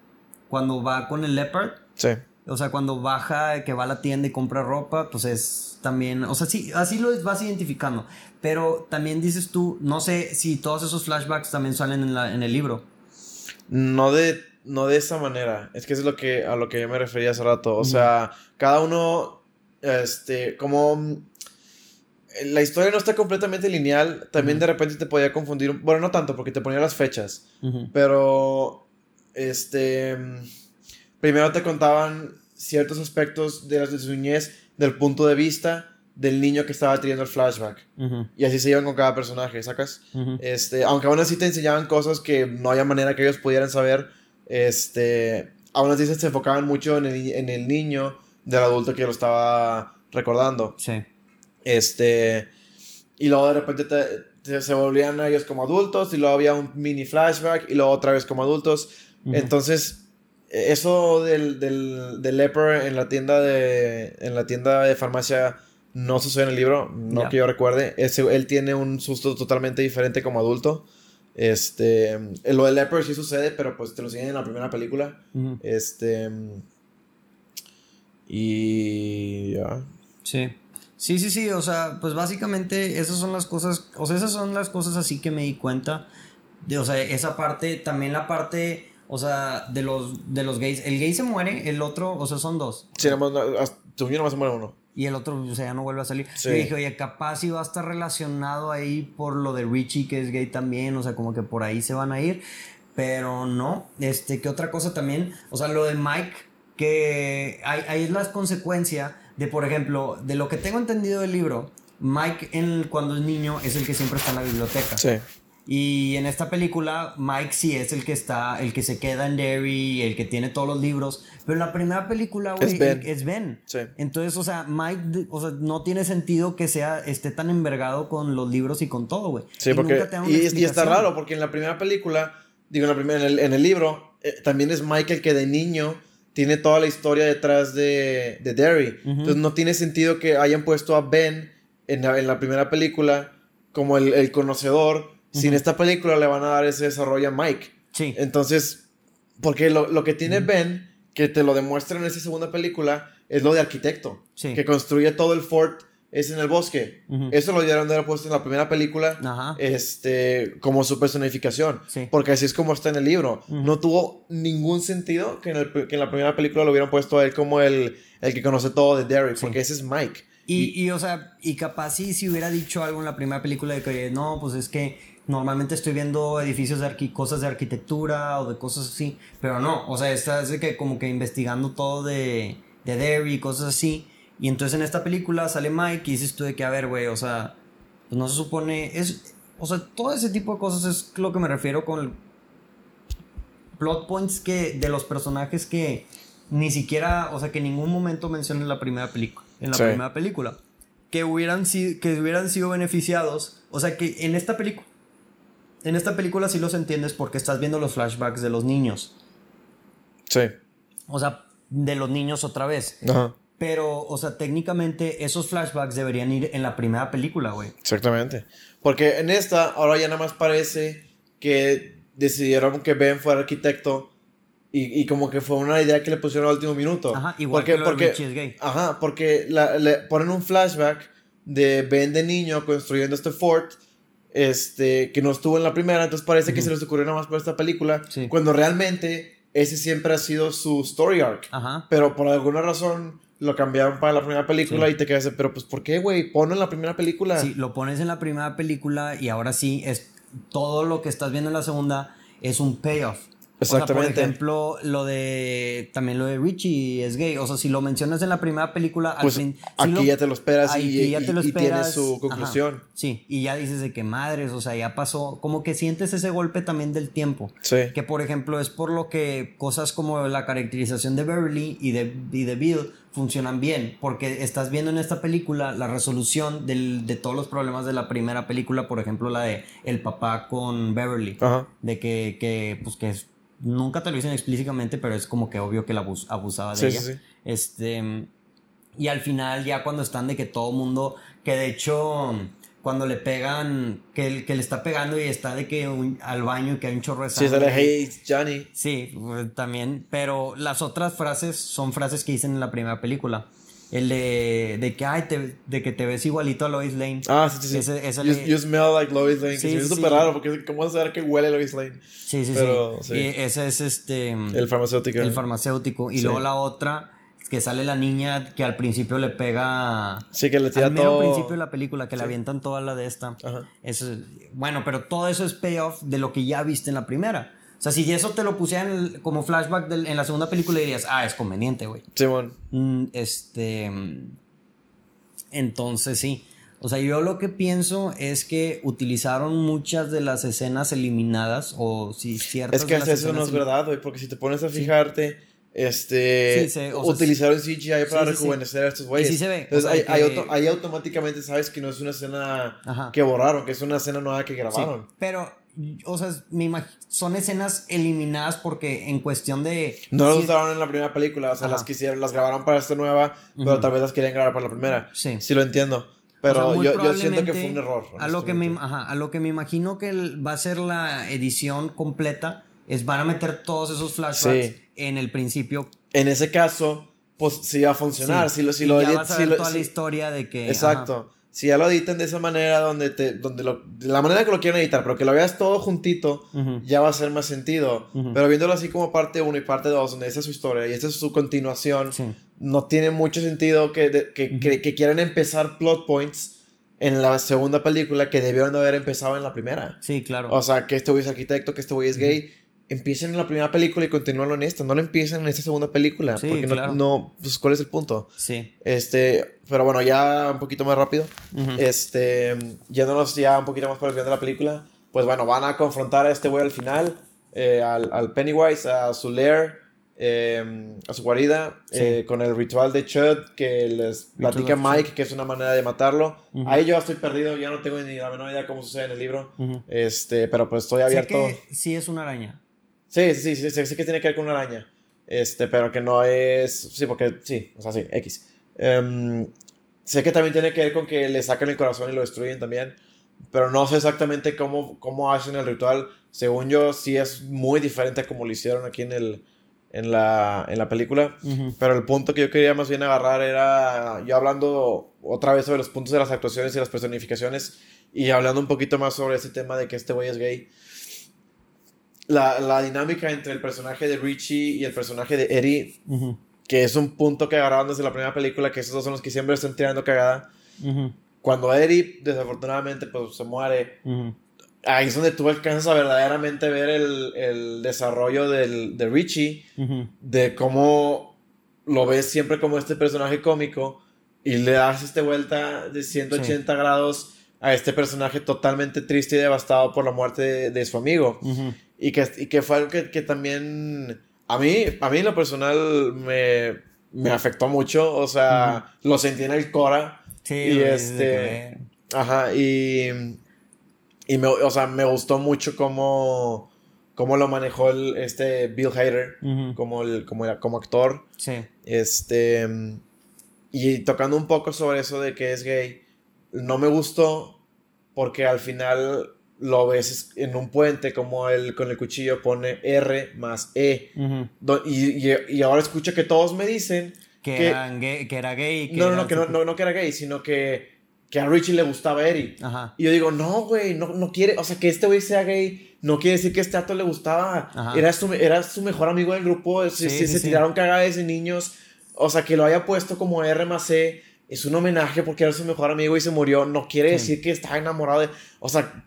Cuando va con el Leopard. Sí. O sea, cuando baja, que va a la tienda y compra ropa, pues es también. O sea, sí, así lo vas identificando. Pero también dices tú, no sé si todos esos flashbacks también salen en, la, en el libro. No de, no de esa manera. Es que eso es lo que, a lo que yo me refería hace rato. O sea, cada uno, este, como mm, la historia no está completamente lineal, también de repente te podía confundir. un- Bueno, no tanto, porque te ponía las fechas. Pero, este, mm, primero te contaban ciertos aspectos de, las- de su niñez del punto de vista del niño que estaba teniendo el flashback. Y así se iban con cada personaje, ¿sacas? Este, aunque aún así te enseñaban cosas que no había manera que ellos pudieran saber, este, aún así se enfocaban mucho en el, en el niño del adulto que lo estaba recordando. Sí. Este, y luego de repente te- te- se volvían ellos como adultos y luego había un mini flashback y luego otra vez como adultos. Entonces, eso del, del, del leper en la tienda de, en la tienda de farmacia no sucede en el libro, no que yo recuerde. Ese, él tiene un susto totalmente diferente como adulto. Este, eh, lo del leper sí sucede, pero pues te lo enseñan en la primera película. Este, y ya. Sí. Sí, sí, sí, o sea, pues básicamente esas son las cosas, o sea, esas son las cosas así que me di cuenta. De, o sea, esa parte, también la parte, o sea, de los, de los gays. El gay se muere, el otro, o sea, son dos. Sí, nada más, hasta- yo nomás se muere uno. Y el otro, o sea, ya no vuelve a salir. Sí. Yo dije, oye, capaz iba a estar relacionado ahí por lo de Richie, que es gay también, o sea, como que por ahí se van a ir. Pero no, este, ¿qué otra cosa también? O sea, lo de Mike, que ahí, ahí es la consecuencia de, por ejemplo, de lo que tengo entendido del libro, Mike en, cuando es niño es el que siempre está en la biblioteca. Sí. Y en esta película, Mike sí es el que está, el que se queda en Derry, el que tiene todos los libros. Pero en la primera película, güey, Es Ben. el- es Ben. Sí. Entonces, o sea, Mike, o sea, no tiene sentido que sea, esté tan envergado con los libros y con todo, güey. Sí, Y porque. Y, y está raro, porque en la primera película, digo, en, la primera, en, el, en el libro, eh, también es Michael que de niño tiene toda la historia detrás de, de Derry. Entonces no tiene sentido que hayan puesto a Ben en la, en la primera película como el, el conocedor. Si en esta película le van a dar ese desarrollo a Mike. Sí. Entonces, porque lo, lo que tiene Ben, que te lo demuestra en esa segunda película, es lo de arquitecto. Sí. Que construye todo el fort, es en el bosque. Ujú. Eso lo dieron de haber puesto en la primera película, Ajá. este, como su personificación. Sí. Porque así es como está en el libro. No tuvo ningún sentido que en, el- que en la primera película lo hubieran puesto a él como el, el que conoce todo de Derek, Sí. porque ese es Mike. Y, y, o sea, y capaz sí, si hubiera dicho algo en la primera película de que, no, pues es que normalmente estoy viendo edificios de arqui- cosas de arquitectura o de cosas así, pero no, o sea, esta es de que como que investigando todo de, de Derry y cosas así. Y entonces en esta película sale Mike y dices tú de que, a ver, güey, o sea, pues no se supone, es, o sea, todo ese tipo de cosas es lo que me refiero con el plot points que, de los personajes que ni siquiera, o sea, que en ningún momento mencionan en la primera película. En la Sí. primera película. Que hubieran, que hubieran sido beneficiados. O sea, que en esta película. En esta película sí los entiendes porque estás viendo los flashbacks de los niños. Sí. O sea, de los niños otra vez. Ajá. Pero, o sea, técnicamente esos flashbacks deberían ir en la primera película, güey. Exactamente. Porque en esta, ahora ya nada más parece que decidieron que Ben fuera arquitecto y, y como que fue una idea que le pusieron al último minuto. Ajá, igual porque, que lo de porque, Richie es gay. Ajá, porque la- le ponen un flashback de Ben de niño construyendo este fort. Este, que no estuvo en la primera, entonces parece que se les ocurrió nada más por esta película. Sí. Cuando realmente ese siempre ha sido su story arc. Ajá. Pero por alguna razón lo cambiaron para la primera película Sí. y te quedas, pero pues ¿por qué, güey? Ponlo en la primera película. Sí, lo pones en la primera película y ahora sí es todo lo que estás viendo en la segunda es un payoff. O sea, Exactamente. por ejemplo, lo de también lo de Richie es gay. O sea, si lo mencionas en la primera película, al Pues fin- aquí lo- ya te lo esperas y, aquí ya y- te lo y esperas. su Ajá. conclusión. Sí, y ya dices de que madres, o sea, ya pasó. Como que sientes ese golpe también del tiempo. Sí. Que por ejemplo es por lo que cosas como la caracterización de Beverly y de, y de Bill funcionan bien. Porque estás viendo en esta película la resolución del- de todos los problemas de la primera película. Por ejemplo, la de el papá con Beverly. Ajá. De que, que pues que es- nunca te lo dicen explícitamente, pero es como que obvio que la abus- abusaba de Sí, ella. sí, sí. Este. Y al final, ya cuando están de que todo mundo. Que de hecho. Cuando le pegan. Que, el- que le está pegando y está de que un- al baño y que hay un chorro de Sí, sangre. sale Hey Johnny. Sí, pues, también. Pero las otras frases son frases que dicen en la primera película. El de, de que, ay, te- de que te ves igualito a Lois Lane. Ah, sí, sí, sí. Ese- ese you, le- you smell like Lois Lane. Sí, hizo sí. súper raro porque ¿cómo vas a saber que huele Lois Lane? Sí, sí, Pero, sí. sí. Y ese es este. El farmacéutico. el farmacéutico. Y Sí. luego la otra, que sale la niña que al principio le pega. Sí, que le tira al mero todo. principio de la película, que le avientan toda la de esta. Ajá. Eso es- bueno, pero todo eso es payoff de lo que ya viste en la primera. O sea, si eso te lo pusieran en el- como flashback del- en la segunda película, dirías, ah, es conveniente, güey. Simón. Mm, este. Entonces, sí. O sea, yo lo que pienso es que utilizaron muchas de las escenas eliminadas, o si ciertas. Es que de las eso no es verdad, güey, porque si te pones a fijarte, este, Sí, se- o sea, utilizaron CGI para sí, sí, sí. rejuvenecer a estos güeyes. Sí se ve, o Entonces, sea, ahí que- auto- ahí automáticamente sabes que no es una escena Ajá. que borraron, que es una escena nueva que Sí, grabaron. pero, o sea, me son escenas eliminadas porque en cuestión de. No las usaron en la primera película, o sea, Ajá. las quisieron, las grabaron para esta nueva, pero tal vez las querían grabar para la primera. Sí. Sí lo entiendo. o sea, Pero yo, yo siento que fue un error. A lo que, me, ajá, a lo que me imagino que va a ser la edición completa es van a meter todos esos flashbacks Sí. en el principio. En ese caso, pues sí va a funcionar. Sí. Si lo, si Y lo ya edit- vas a si ver lo- toda si- la historia de que. Exacto. Si ya lo editan de esa manera, donde te, donde lo, de la manera que lo quieren editar, pero que lo veas todo juntito, ya va a hacer más sentido. Pero viéndolo así como parte 1 y parte 2, donde esta es su historia y esta es su continuación, Sí. no tiene mucho sentido que, de- que, que, que quieran empezar plot points en la segunda película que debieron de haber empezado en la primera. Sí, claro. O sea, que este güey es arquitecto, que este güey es gay. Empiecen en la primera película y continúenlo en esta. No lo empiecen en esta segunda película. Sí, porque no- claro. no, pues, ¿cuál es el punto? sí. Este, pero bueno, ya un poquito más rápido. Ujú. Este, yéndonos ya un poquito más por el final de la película, pues bueno, van a confrontar a este güey al final, eh, al, al Pennywise, a su lair, eh, a su guarida, Sí. eh, con el ritual de Chud que les platica Chud. Mike, que es una manera de matarlo. Ujú. Ahí yo estoy perdido, ya no tengo ni la menor idea cómo sucede en el libro. Ujú. Este, pero pues estoy Sé abierto. que sí es una araña. Sí, sí, sí, sí, sé que tiene que ver con una araña. Este, pero que no es. Sí, porque sí, o sea, sí, X. Em, sé que también tiene que ver con que le sacan el corazón y lo destruyen también. Pero no sé exactamente cómo, cómo hacen el ritual. Según yo, sí es muy diferente a como lo hicieron aquí en, el, en, la, en la película. Pero el punto que yo quería más bien agarrar era. Yo hablando otra vez sobre los puntos de las actuaciones y las personificaciones. Y hablando un poquito más sobre ese tema de que este güey es gay la, la dinámica entre el personaje de Richie y el personaje de Eddie, que es un punto que agarraron desde la primera película, que esos dos son los que siempre están tirando cagada. Cuando Eddie, desafortunadamente, pues se muere, ahí es donde tú alcanzas a verdaderamente ver el, el desarrollo del, de Richie, de cómo lo ves siempre como este personaje cómico y le das esta vuelta de 180 grados a este personaje totalmente triste y devastado por la muerte de- de su amigo. Ujú. Y que, y que fue algo que, que también a mí, a mí en lo personal me, me afectó mucho. O sea, lo sentí en el Cora. Sí, Y este- Ajá, y, y me, o sea, me gustó mucho cómo, cómo lo manejó el, este Bill Hader como, el, como, el- como actor. Sí. Este, y tocando un poco sobre eso de que es gay, no me gustó porque al final lo ves en un puente como él con el cuchillo pone R más E. Y, y, y ahora escucho que todos me dicen Que, que... eran gay, que era gay. que no, no, no, que no, no, no que era gay, sino que, que a Richie le gustaba Eddie. Ajá. Y yo digo, no, güey, no, no quiere, o sea, que este güey sea gay, no quiere decir que este ato le gustaba. Ajá. Era su, era su mejor amigo del grupo, Sí, se- sí, se sí. tiraron cagadas de niños. O sea, que lo haya puesto como R más C, es un homenaje porque era su mejor amigo y se murió. No quiere decir que estaba enamorado de. O sea,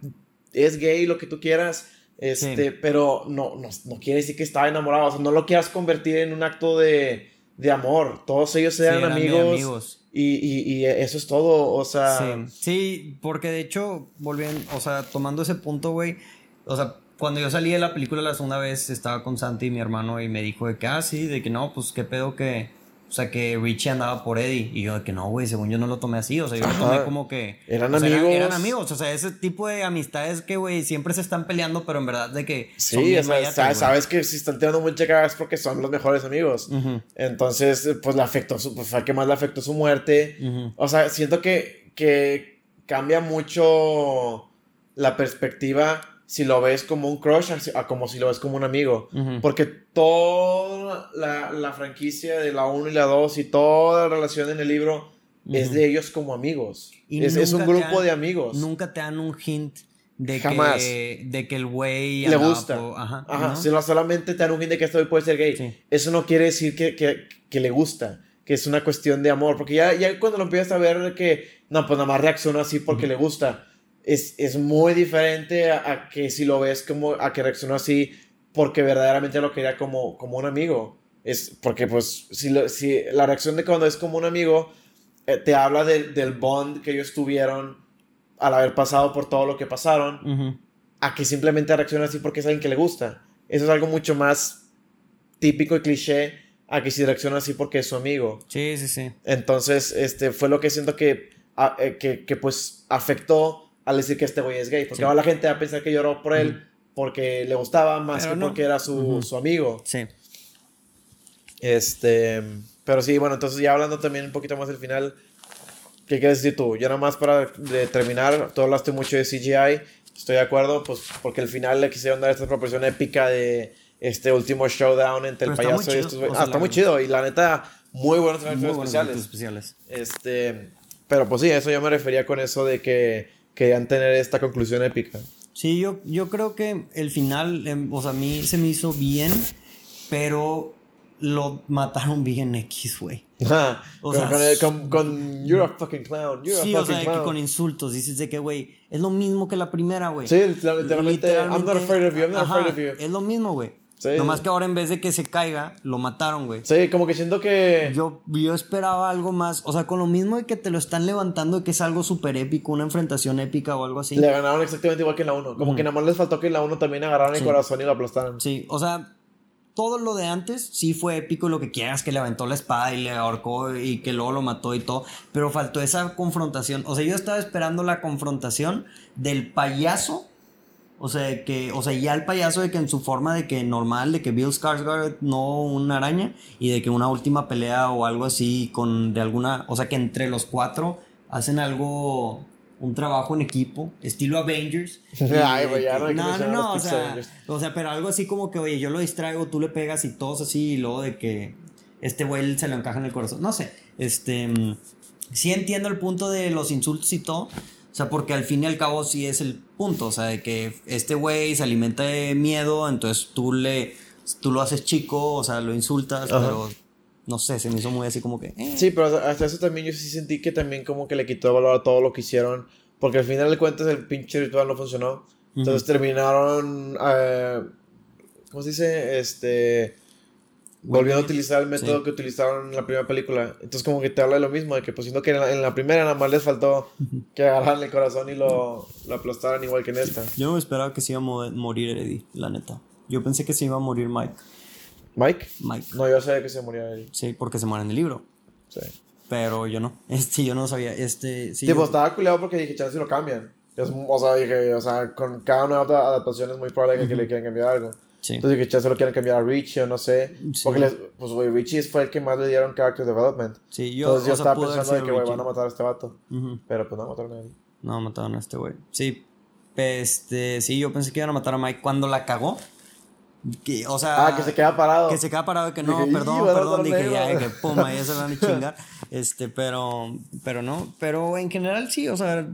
es gay, lo que tú quieras. Este, Sí. pero no, no, no quiere decir que estaba enamorado. O sea, no lo quieras convertir en un acto de, de amor. Todos ellos Sí, eran amigos. amigos. Y, y, y eso es todo. O sea. Sí, sí, porque de hecho, volviendo, o sea, tomando ese punto, güey, o sea, cuando yo salí de la película la segunda vez, estaba con Santi, mi hermano, y me dijo de que, ah, sí, de que no, pues qué pedo que, o sea, que Richie andaba por Eddie. Y yo de que no, güey, según yo no lo tomé así, o sea, yo lo tomé como que... Eran o sea, amigos. Eran, amigos, o sea, ese tipo de amistades que, güey, siempre se están peleando, pero en verdad de que... Sí, güey. sabes que si están tirando mucha cagada es porque son los mejores amigos. Entonces, pues le afectó su, pues fue que más le afectó su muerte. O sea, siento que, que cambia mucho la perspectiva si lo ves como un crush a, como si lo ves como un amigo. Ujú. Porque toda la, la franquicia de la 1 y la 2 y toda la relación en el libro es Ujú. de ellos como amigos. Y Es, es un grupo han- de amigos. Nunca te dan un hint de Jamás. que de que el güey Le gusta. ajá, Ajá, ¿no? si no solamente te dan un hint de que este güey puede ser gay. Sí. Eso no quiere decir que, que, que le gusta, que es una cuestión de amor. Porque ya, ya cuando lo empiezas a ver que, no, pues nada más reacciona así porque le gusta. Es, es muy diferente a, a que si lo ves como, a que reaccionó así porque verdaderamente lo quería como, como un amigo. Es porque pues si, lo- si la reacción de cuando es como un amigo eh, te habla de- del bond que ellos tuvieron al haber pasado por todo lo que pasaron a que simplemente reacciona así porque es alguien que le gusta. Eso es algo mucho más típico y cliché a que si reacciona así porque es su amigo. Sí, sí, sí. Entonces, este fue lo que siento que, a- eh, que, que, pues afectó al decir que este güey es gay. Porque ahora la gente va a pensar que lloró por él porque le gustaba más Pero que no. porque era su, su amigo. Sí. Este, pero sí, bueno, entonces ya hablando también un poquito más del final, ¿qué quieres decir tú? Ya nada más para de terminar, tú hablaste mucho de CGI, estoy de acuerdo, pues porque al final le quisieron dar esta proporción épica de este último showdown entre el Pero muy payaso y estos o sea, Ah, está muy chido y la neta, muy buenos efectos especiales. especiales. Este, pero pues sí, eso yo me refería con eso de que querían tener esta conclusión épica. Sí, yo, yo creo que el final, em, o sea, a mí se me hizo bien, pero lo mataron bien X, güey. Ajá, [LAUGHS] O sea, con, con- con You're a fucking clown, you're Sí, a o sea, que con insultos dices de que, güey, es lo mismo que la primera, güey. Sí, literal- literalmente, I'm not afraid of you, I'm not ajá, afraid of you. Es lo mismo, güey. Sí. Nomás que ahora en vez de que se caiga, lo mataron, güey. Sí, como que siento que... Yo, yo esperaba algo más, o sea, con lo mismo de que te lo están levantando, de que es algo súper épico, una enfrentación épica o algo así. Le ganaron exactamente igual que en la 1. Como que nada más les faltó que en la 1 también agarraran el corazón y lo aplastaran. Sí, o sea, todo lo de antes sí fue épico, lo que quieras, que le aventó la espada y le ahorcó y que luego lo mató y todo, pero faltó esa confrontación. O sea, yo estaba esperando la confrontación del payaso. O sea, que, o sea, ya el payaso de que en su forma de que normal, de que Bill Skarsgård no una araña y de que una última pelea o algo así con de alguna, o sea, que entre los cuatro hacen algo un trabajo en equipo, estilo Avengers. [LAUGHS] Ay, güey, ya no no, no, no, o sea, o sea, pero algo así como que, oye, yo lo distraigo, tú le pegas y todos así, y luego de que este güey se lo encaja en el corazón. No sé, este. mm, Sí entiendo el punto de los insultos y todo. O sea, porque al fin y al cabo sí es el punto. O sea, de que este güey se alimenta de miedo, entonces tú le. Tú lo haces chico, o sea, lo insultas, Ajá. pero. No sé, se me hizo muy así como que. eh. Sí, pero hasta eso también yo sí sentí que también como que le quitó valor a todo lo que hicieron. Porque al final de cuentas el pinche ritual no funcionó. Entonces terminaron... eh, ¿Cómo se dice? Este... Volviendo a utilizar el método Sí. que utilizaron en la primera película. Entonces como que te habla de lo mismo. De que pues siento que en la, en la primera nada más les faltó que agarraran el corazón y lo, lo aplastaran igual que en esta. Yo no me esperaba que se iba a mo- morir Eddie, la neta. Yo pensé que se iba a morir Mike. ¿Mike? Mike. No, yo sabía que se moría él. Sí, porque se muere en el libro. Sí. Pero yo no. [LAUGHS] Este, yo no sabía. Este, sí. tipo, yo- estaba culiado porque dije, chance si lo cambian. Es- o sea, dije, o sea, con cada nueva adaptación es muy probable que, que le quieran cambiar algo. Sí. Entonces dije, chance lo quieren cambiar a Richie o no sé. Sí. Porque, les, pues, güey, Richie fue el que más le dieron character development. Sí, yo, Entonces yo sea, estaba pensando de que, güey, van a matar a este vato. Pero pues no mataron a él. No, mataron a este güey. Sí. Este, sí, yo pensé que iban a matar a Mike cuando la cagó. Que, o sea, Ah, que se queda parado. que se queda parado de que no, Dije, "Ih, perdón, perdón, dije ya, negro". que pum, ahí ya se van a [LAUGHS] chingar. Este, pero, pero no, pero en general sí, o sea,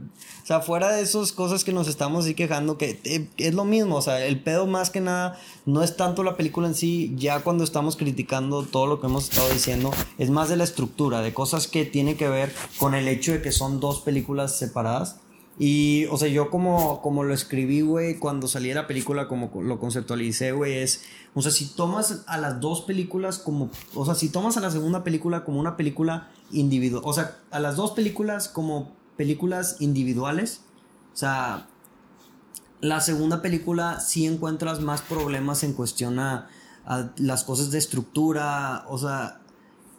o sea, fuera de esas cosas que nos estamos así quejando, que eh, es lo mismo, o sea, el pedo más que nada no es tanto la película en sí, ya cuando estamos criticando todo lo que hemos estado diciendo, es más de la estructura, de cosas que tienen que ver con el hecho de que son dos películas separadas. Y, o sea, yo como, como lo escribí, güey, cuando salí de la película, como lo conceptualicé, güey, es, o sea, si tomas a las dos películas como, o sea, si tomas a la segunda película como una película individual, o sea, a las dos películas como películas individuales, o sea, la segunda película sí encuentras más problemas en cuestión a, a las cosas de estructura, o sea,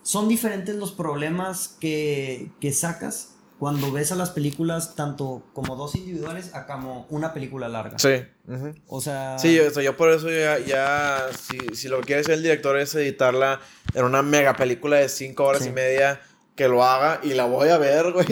son diferentes los problemas que, que sacas cuando ves a las películas tanto como dos individuales a como una película larga. Sí. ujú. O sea... Sí, o sea, yo por eso ya, ya si, si lo que quiere hacer el director es editarla en una mega película de cinco horas Sí. y media, que lo haga y la voy a ver, güey.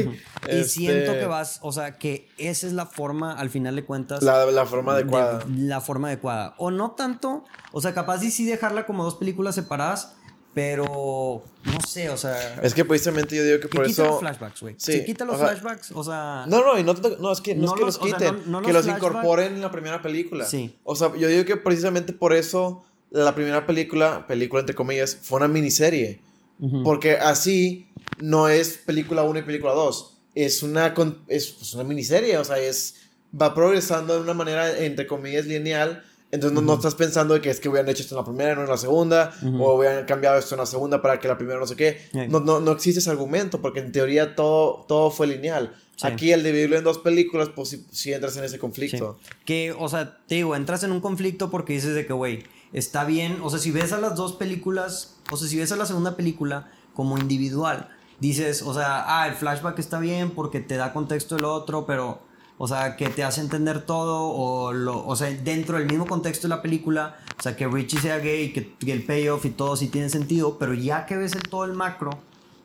Y Este, siento que vas, o sea, que esa es la forma, al final de cuentas, La, la forma de- adecuada. la forma adecuada. O no tanto, o sea, capaz y sí dejarla como dos películas separadas, pero no sé, o sea, Es que precisamente yo digo que que por quita eso... los flashbacks, güey. Sí, Si quita los o sea, flashbacks, o sea, No, no, y no, no, es que, no No es que los- los, o sea, quiten, no- que los los incorporen en la primera película. Sí. O sea, yo digo que precisamente por eso la primera película, película entre comillas, fue una miniserie. ujú. Porque así no es película 1 y película 2. Es una, es pues, una miniserie, o sea, es, va progresando de una manera, entre comillas, lineal. Entonces no, no estás pensando de que es que hubieran hecho esto en la primera, no en la segunda, Ujú. o hubieran cambiado esto en la segunda para que la primera no sé qué. Sí. No, no, no existe ese argumento, porque en teoría todo, todo fue lineal. Sí. Aquí el dividirlo en dos películas, pues sí, sí entras en ese conflicto. Sí. Que, o sea, te digo, entras en un conflicto porque dices de que, güey, está bien. O sea, si ves a las dos películas, o sea, si ves a la segunda película como individual, dices, o sea, ah, el flashback está bien porque te da contexto del otro, pero, o sea, que te hace entender todo, o, lo, o sea, dentro del mismo contexto de la película, o sea, que Richie sea gay, que, que el payoff y todo sí tiene sentido, pero ya que ves el, todo el macro,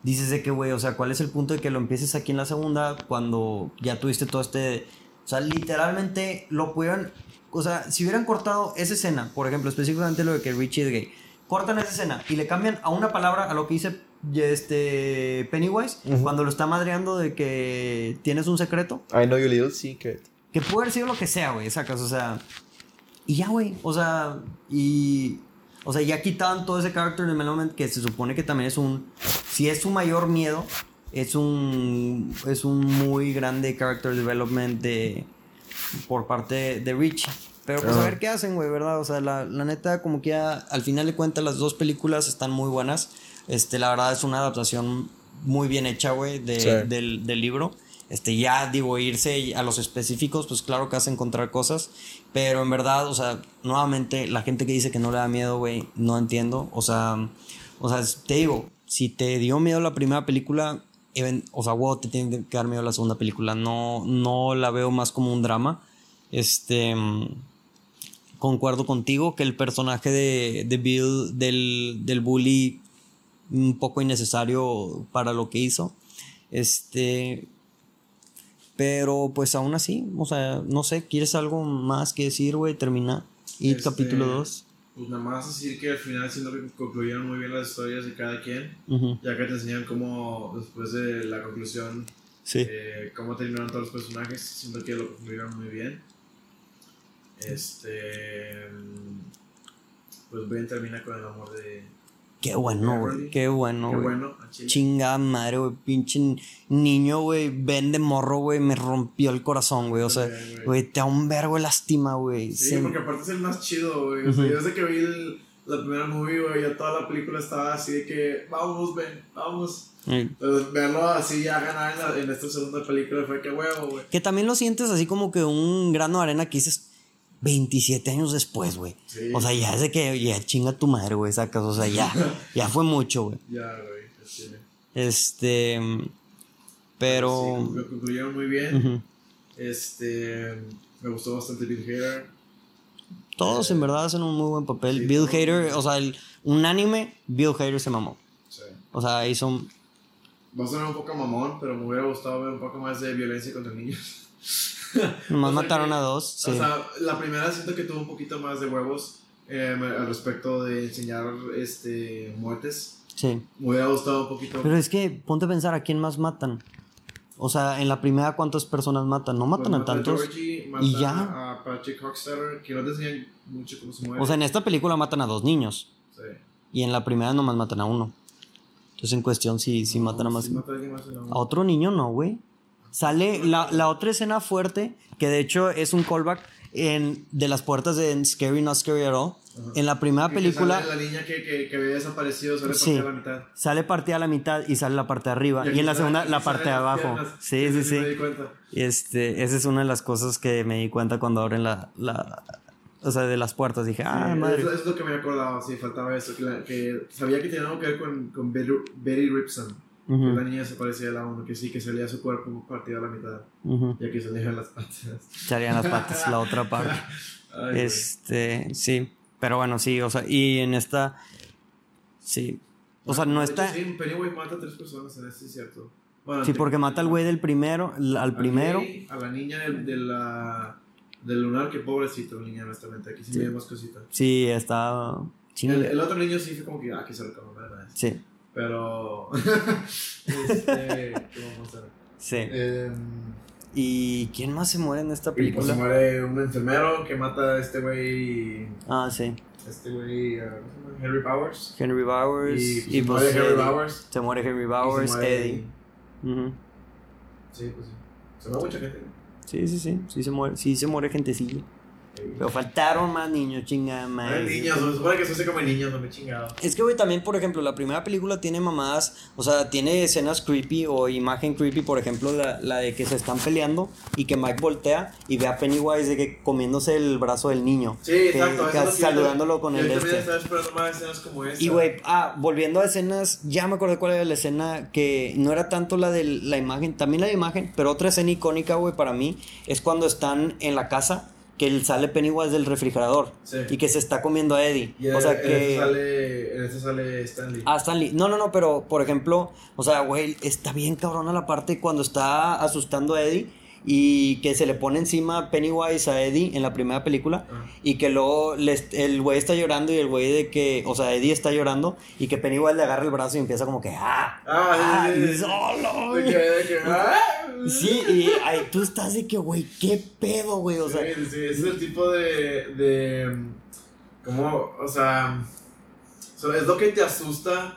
dices de que, güey, o sea, ¿cuál es el punto de que lo empieces aquí en la segunda cuando ya tuviste todo este... O sea, literalmente lo pudieron... O sea, si hubieran cortado esa escena, por ejemplo, específicamente lo de que Richie es gay, cortan esa escena y le cambian a una palabra a lo que dice este Pennywise cuando lo está madreando de que tienes un secreto. I know your little secret. Que puede haber sido lo que sea, güey, sacas, o sea. Y ya, güey, o sea, y. O sea, ya quitaban todo ese character development que se supone que también es un. Si es su mayor miedo, es un. Es un muy grande character development de. Por parte de Richie. Pero pues a ver qué hacen, güey, ¿verdad? O sea, la, la neta, como que ya al final de cuentas, las dos películas están muy buenas. Este, la verdad es una adaptación muy bien hecha, güey, de- Sí. del, del libro. Este, ya digo, irse a los específicos, pues claro que a encontrar cosas. Pero en verdad, o sea, nuevamente, la gente que dice que no le da miedo, güey, no entiendo. O sea, o sea, te digo, si te dio miedo la primera película, even- o sea, wow, te tiene que dar miedo la segunda película. No, no la veo más como un drama. Este. Concuerdo contigo que el personaje de, de Bill, del, del bully, un poco innecesario para lo que hizo. Este. Pero pues aún así, o sea, no sé, ¿quieres algo más que decir, güey? Termina. Y Este, capítulo 2. Pues nada más decir que al final siento que concluyeron muy bien las historias de cada quien, ya que te enseñan cómo después de la conclusión, Sí. eh, cómo terminaron todos los personajes, siento que lo concluyeron muy bien. Este... Pues Ben termina con el amor de... Qué bueno, güey. Qué bueno, Qué güey. bueno, a Chile. Chingada madre, güey. Pinche niño, güey. Ven de morro, güey. Me rompió el corazón, güey. O sea, güey. te da un vergo de lástima, güey. Sí, porque aparte es el más chido, güey. O sea, yo desde que vi el- la primera movie, güey, ya toda la película estaba así de que, vamos, Ben, vamos. Entonces, verlo así ya ganar en, la- en esta segunda película fue que huevo, güey. Que también lo sientes así como que un grano de arena que dices 27 años después, güey. Sí. O sea, ya es de que ya chinga tu madre, güey, sacas. O sea, ya, [LAUGHS] ya fue mucho, güey. Ya, güey. Este. Pero. Sí, lo concluyeron muy bien. Este. Me gustó bastante Bill Hader. Todos en verdad hacen un muy buen papel. Sí, Bill. Hader, o sea, el, unánime, Bill Hader se mamó. Sí. O sea, hizo. Va a sonar un poco mamón, pero me hubiera gustado ver un poco más de violencia contra niños. [LAUGHS] [LAUGHS] Nomás O sea mataron que- a dos. Sí. O sea, la primera siento que tuvo un poquito más de huevos eh, al respecto de enseñar este, muertes. sí. Me hubiera gustado un poquito. Pero es que ponte a pensar a quién más matan. O sea, en la primera, ¿cuántas personas matan? No matan a mata tantos. Georgie, y ya. A Patrick Hockstetter, que no te enseñan mucho cómo se muere. O sea, en esta película matan a dos niños. Sí. Y en la primera nomás matan a uno. Entonces, en cuestión, sí, sí matan a más. Sí mata a más A otro niño no, güey. Sale la, la otra escena fuerte, que de hecho es un callback en, de las puertas de Scary Not Scary at All. En la primera Que película sale La niña que, que, que había desaparecido sale Sí. partida a la mitad. sale partida a la mitad y sale la parte de arriba. Y, aquí en la segunda, la parte de abajo. Sí, sí, sí. Me di cuenta. Este, esa es una de las cosas que me di cuenta cuando abren la, la o sea, de las puertas. Dije, ah, Sí, madre. Eso, eso es lo que me acordaba, sí, faltaba eso. Que, la- sabía que tenía algo que ver con, con Betty, Betty Ripson. Que la niña se parecía a la uno, que sí, que salía su cuerpo partido a la mitad. ujú. Y aquí salían las patas. Salían las patas, la otra [LAUGHS] parte. Ay. Este, sí. Pero bueno, sí, o sea, y en esta. Sí. O sea, no De está. hecho, sí, Pennywise mata a tres personas en este, es cierto. Bueno, Sí, te- porque mata al güey del primero, al primero. A la niña del, de la, del lunar, que pobrecito, la niña, honestamente. Aquí sí, me dio más cosita. Sí, está. El, el otro niño sí fue como que, ah, que se lo acabó, ¿verdad? Sí, Pero. [LAUGHS] este. ¿Qué vamos a hacer? sí. Em, ¿Y quién más se muere en esta y pues se película? muere un enfermero que mata a este güey. Ah, sí. Este güey. ¿cómo llama? Henry Powers. Henry Bowers. Y, Y, se pues. muere Henry. Bowers. Se muere Henry se Bowers, muere- Eddie. Ujú. Sí, pues sí. Se muere mucha gente. Sí, sí, sí. Sí se muere, sí se muere gentecilla. Pero faltaron más niños, chingada madre. niños, se supone que se como niños, no me chingado. Es que, güey, también, por ejemplo, la primera película tiene mamadas, o sea, tiene escenas creepy o imagen creepy, por ejemplo, la, la de que se están peleando y que Mike voltea y ve a Pennywise de que comiéndose el brazo del niño. Sí, Que- exacto. que saludándolo con yo el este. estaba esperando más escenas como esta. Y, güey, ah, volviendo a escenas, ya me acordé cuál era la escena que no era tanto la de la imagen, también la de imagen, pero otra escena icónica, güey, para mí, es cuando están en la casa, que él sale Pennywise del refrigerador Sí. y que se está comiendo a Eddie. Y o sea en, que... este sale, en sale Stanley. Ah, Stanley. No, no, no, pero por ejemplo, o sea, güey, está bien cabrona la parte cuando está asustando a Eddie y que se le pone encima Pennywise a Eddie en la primera película Ah. y que luego les- el güey está llorando y el güey de que, o sea, Eddie está llorando y que Pennywise le agarra el brazo y empieza como que, ah, Ah, de que, ah. Sí, y ahí tú estás de que, güey, qué pedo, güey, o sea, sí, sí, ese es el tipo de. de ¿Cómo? O sea. es lo que te asusta.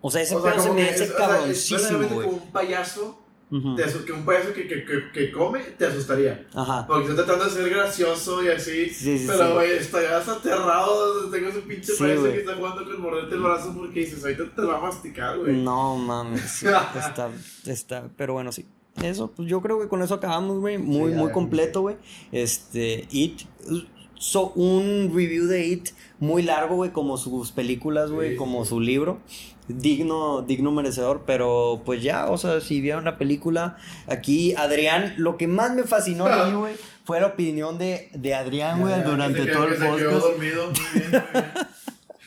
o sea, ese o sea, pedo se me hace cabroncísimo, güey. como un payaso. Te asu- que un payaso que, que, que, que come te asustaría. Ajá. Porque está tratando de ser gracioso y así. Sí, sí, pero, sí. güey, estarías aterrado. Tengo ese pinche Sí, payaso que está jugando con morderte el brazo porque dices, ahorita te va a masticar, güey. No mames, sí, [LAUGHS] está, está, pero bueno, sí. Eso, pues yo creo que con eso acabamos, güey. Muy, Sí, muy completo, güey. Este, It. So, un review de It muy largo, güey, como sus películas, güey, Sí, como sí. su libro. Digno, digno merecedor, pero pues ya, o sea, si vieron la película, aquí Adrián, lo que más me fascinó a mí, [LAUGHS] güey, fue la opinión de, de Adrián, güey, durante Que todo el podcast. dormido. Muy bien, muy bien. [LAUGHS]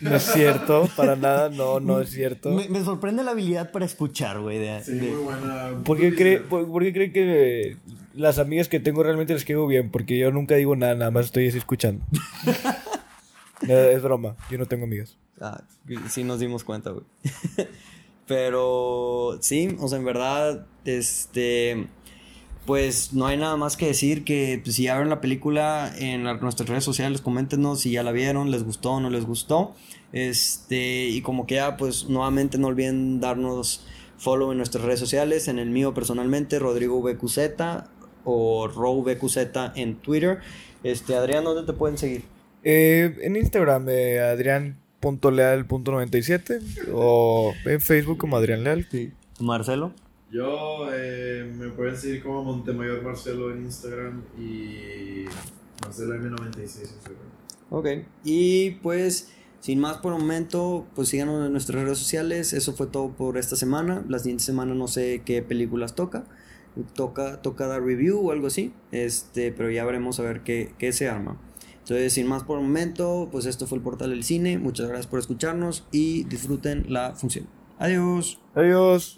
No es cierto, para nada, no, no es cierto. Me, me sorprende la habilidad para escuchar, güey. de- Sí, de- muy buena. ¿Por qué, cree, por, por qué cree que las amigas que tengo realmente les quedo bien? Porque yo nunca digo nada, nada más estoy así escuchando. [LAUGHS] Es broma, yo no tengo amigas. Ah, sí nos dimos cuenta, güey. [LAUGHS] Pero sí, o sea, en verdad, este, pues no hay nada más que decir que pues, si ya vieron la película en nuestras redes sociales, coméntenos si ya la vieron, les gustó o no les gustó. Este, y como que ya, pues nuevamente no olviden darnos follow en nuestras redes sociales, en el mío personalmente, Rodrigo BQZ o RowBQZ en Twitter. Este, Adrián, ¿dónde te pueden seguir? Eh, en Instagram, eh, adrián.leal.97 o en Facebook como Adrián Leal. Marcelo. Yo eh, me pueden seguir como Montemayor Marcelo en Instagram y Marcelo M96 en Instagram. Ok. Y pues, sin más por el momento, pues síganos en nuestras redes sociales. Eso fue todo por esta semana. La siguiente semana no sé qué películas toca. Toca, toca dar review o algo así. Este, pero ya veremos a ver qué, qué se arma. Entonces, sin más por el momento, pues esto fue el portal del cine. Muchas gracias por escucharnos y disfruten la función. Adiós. Adiós.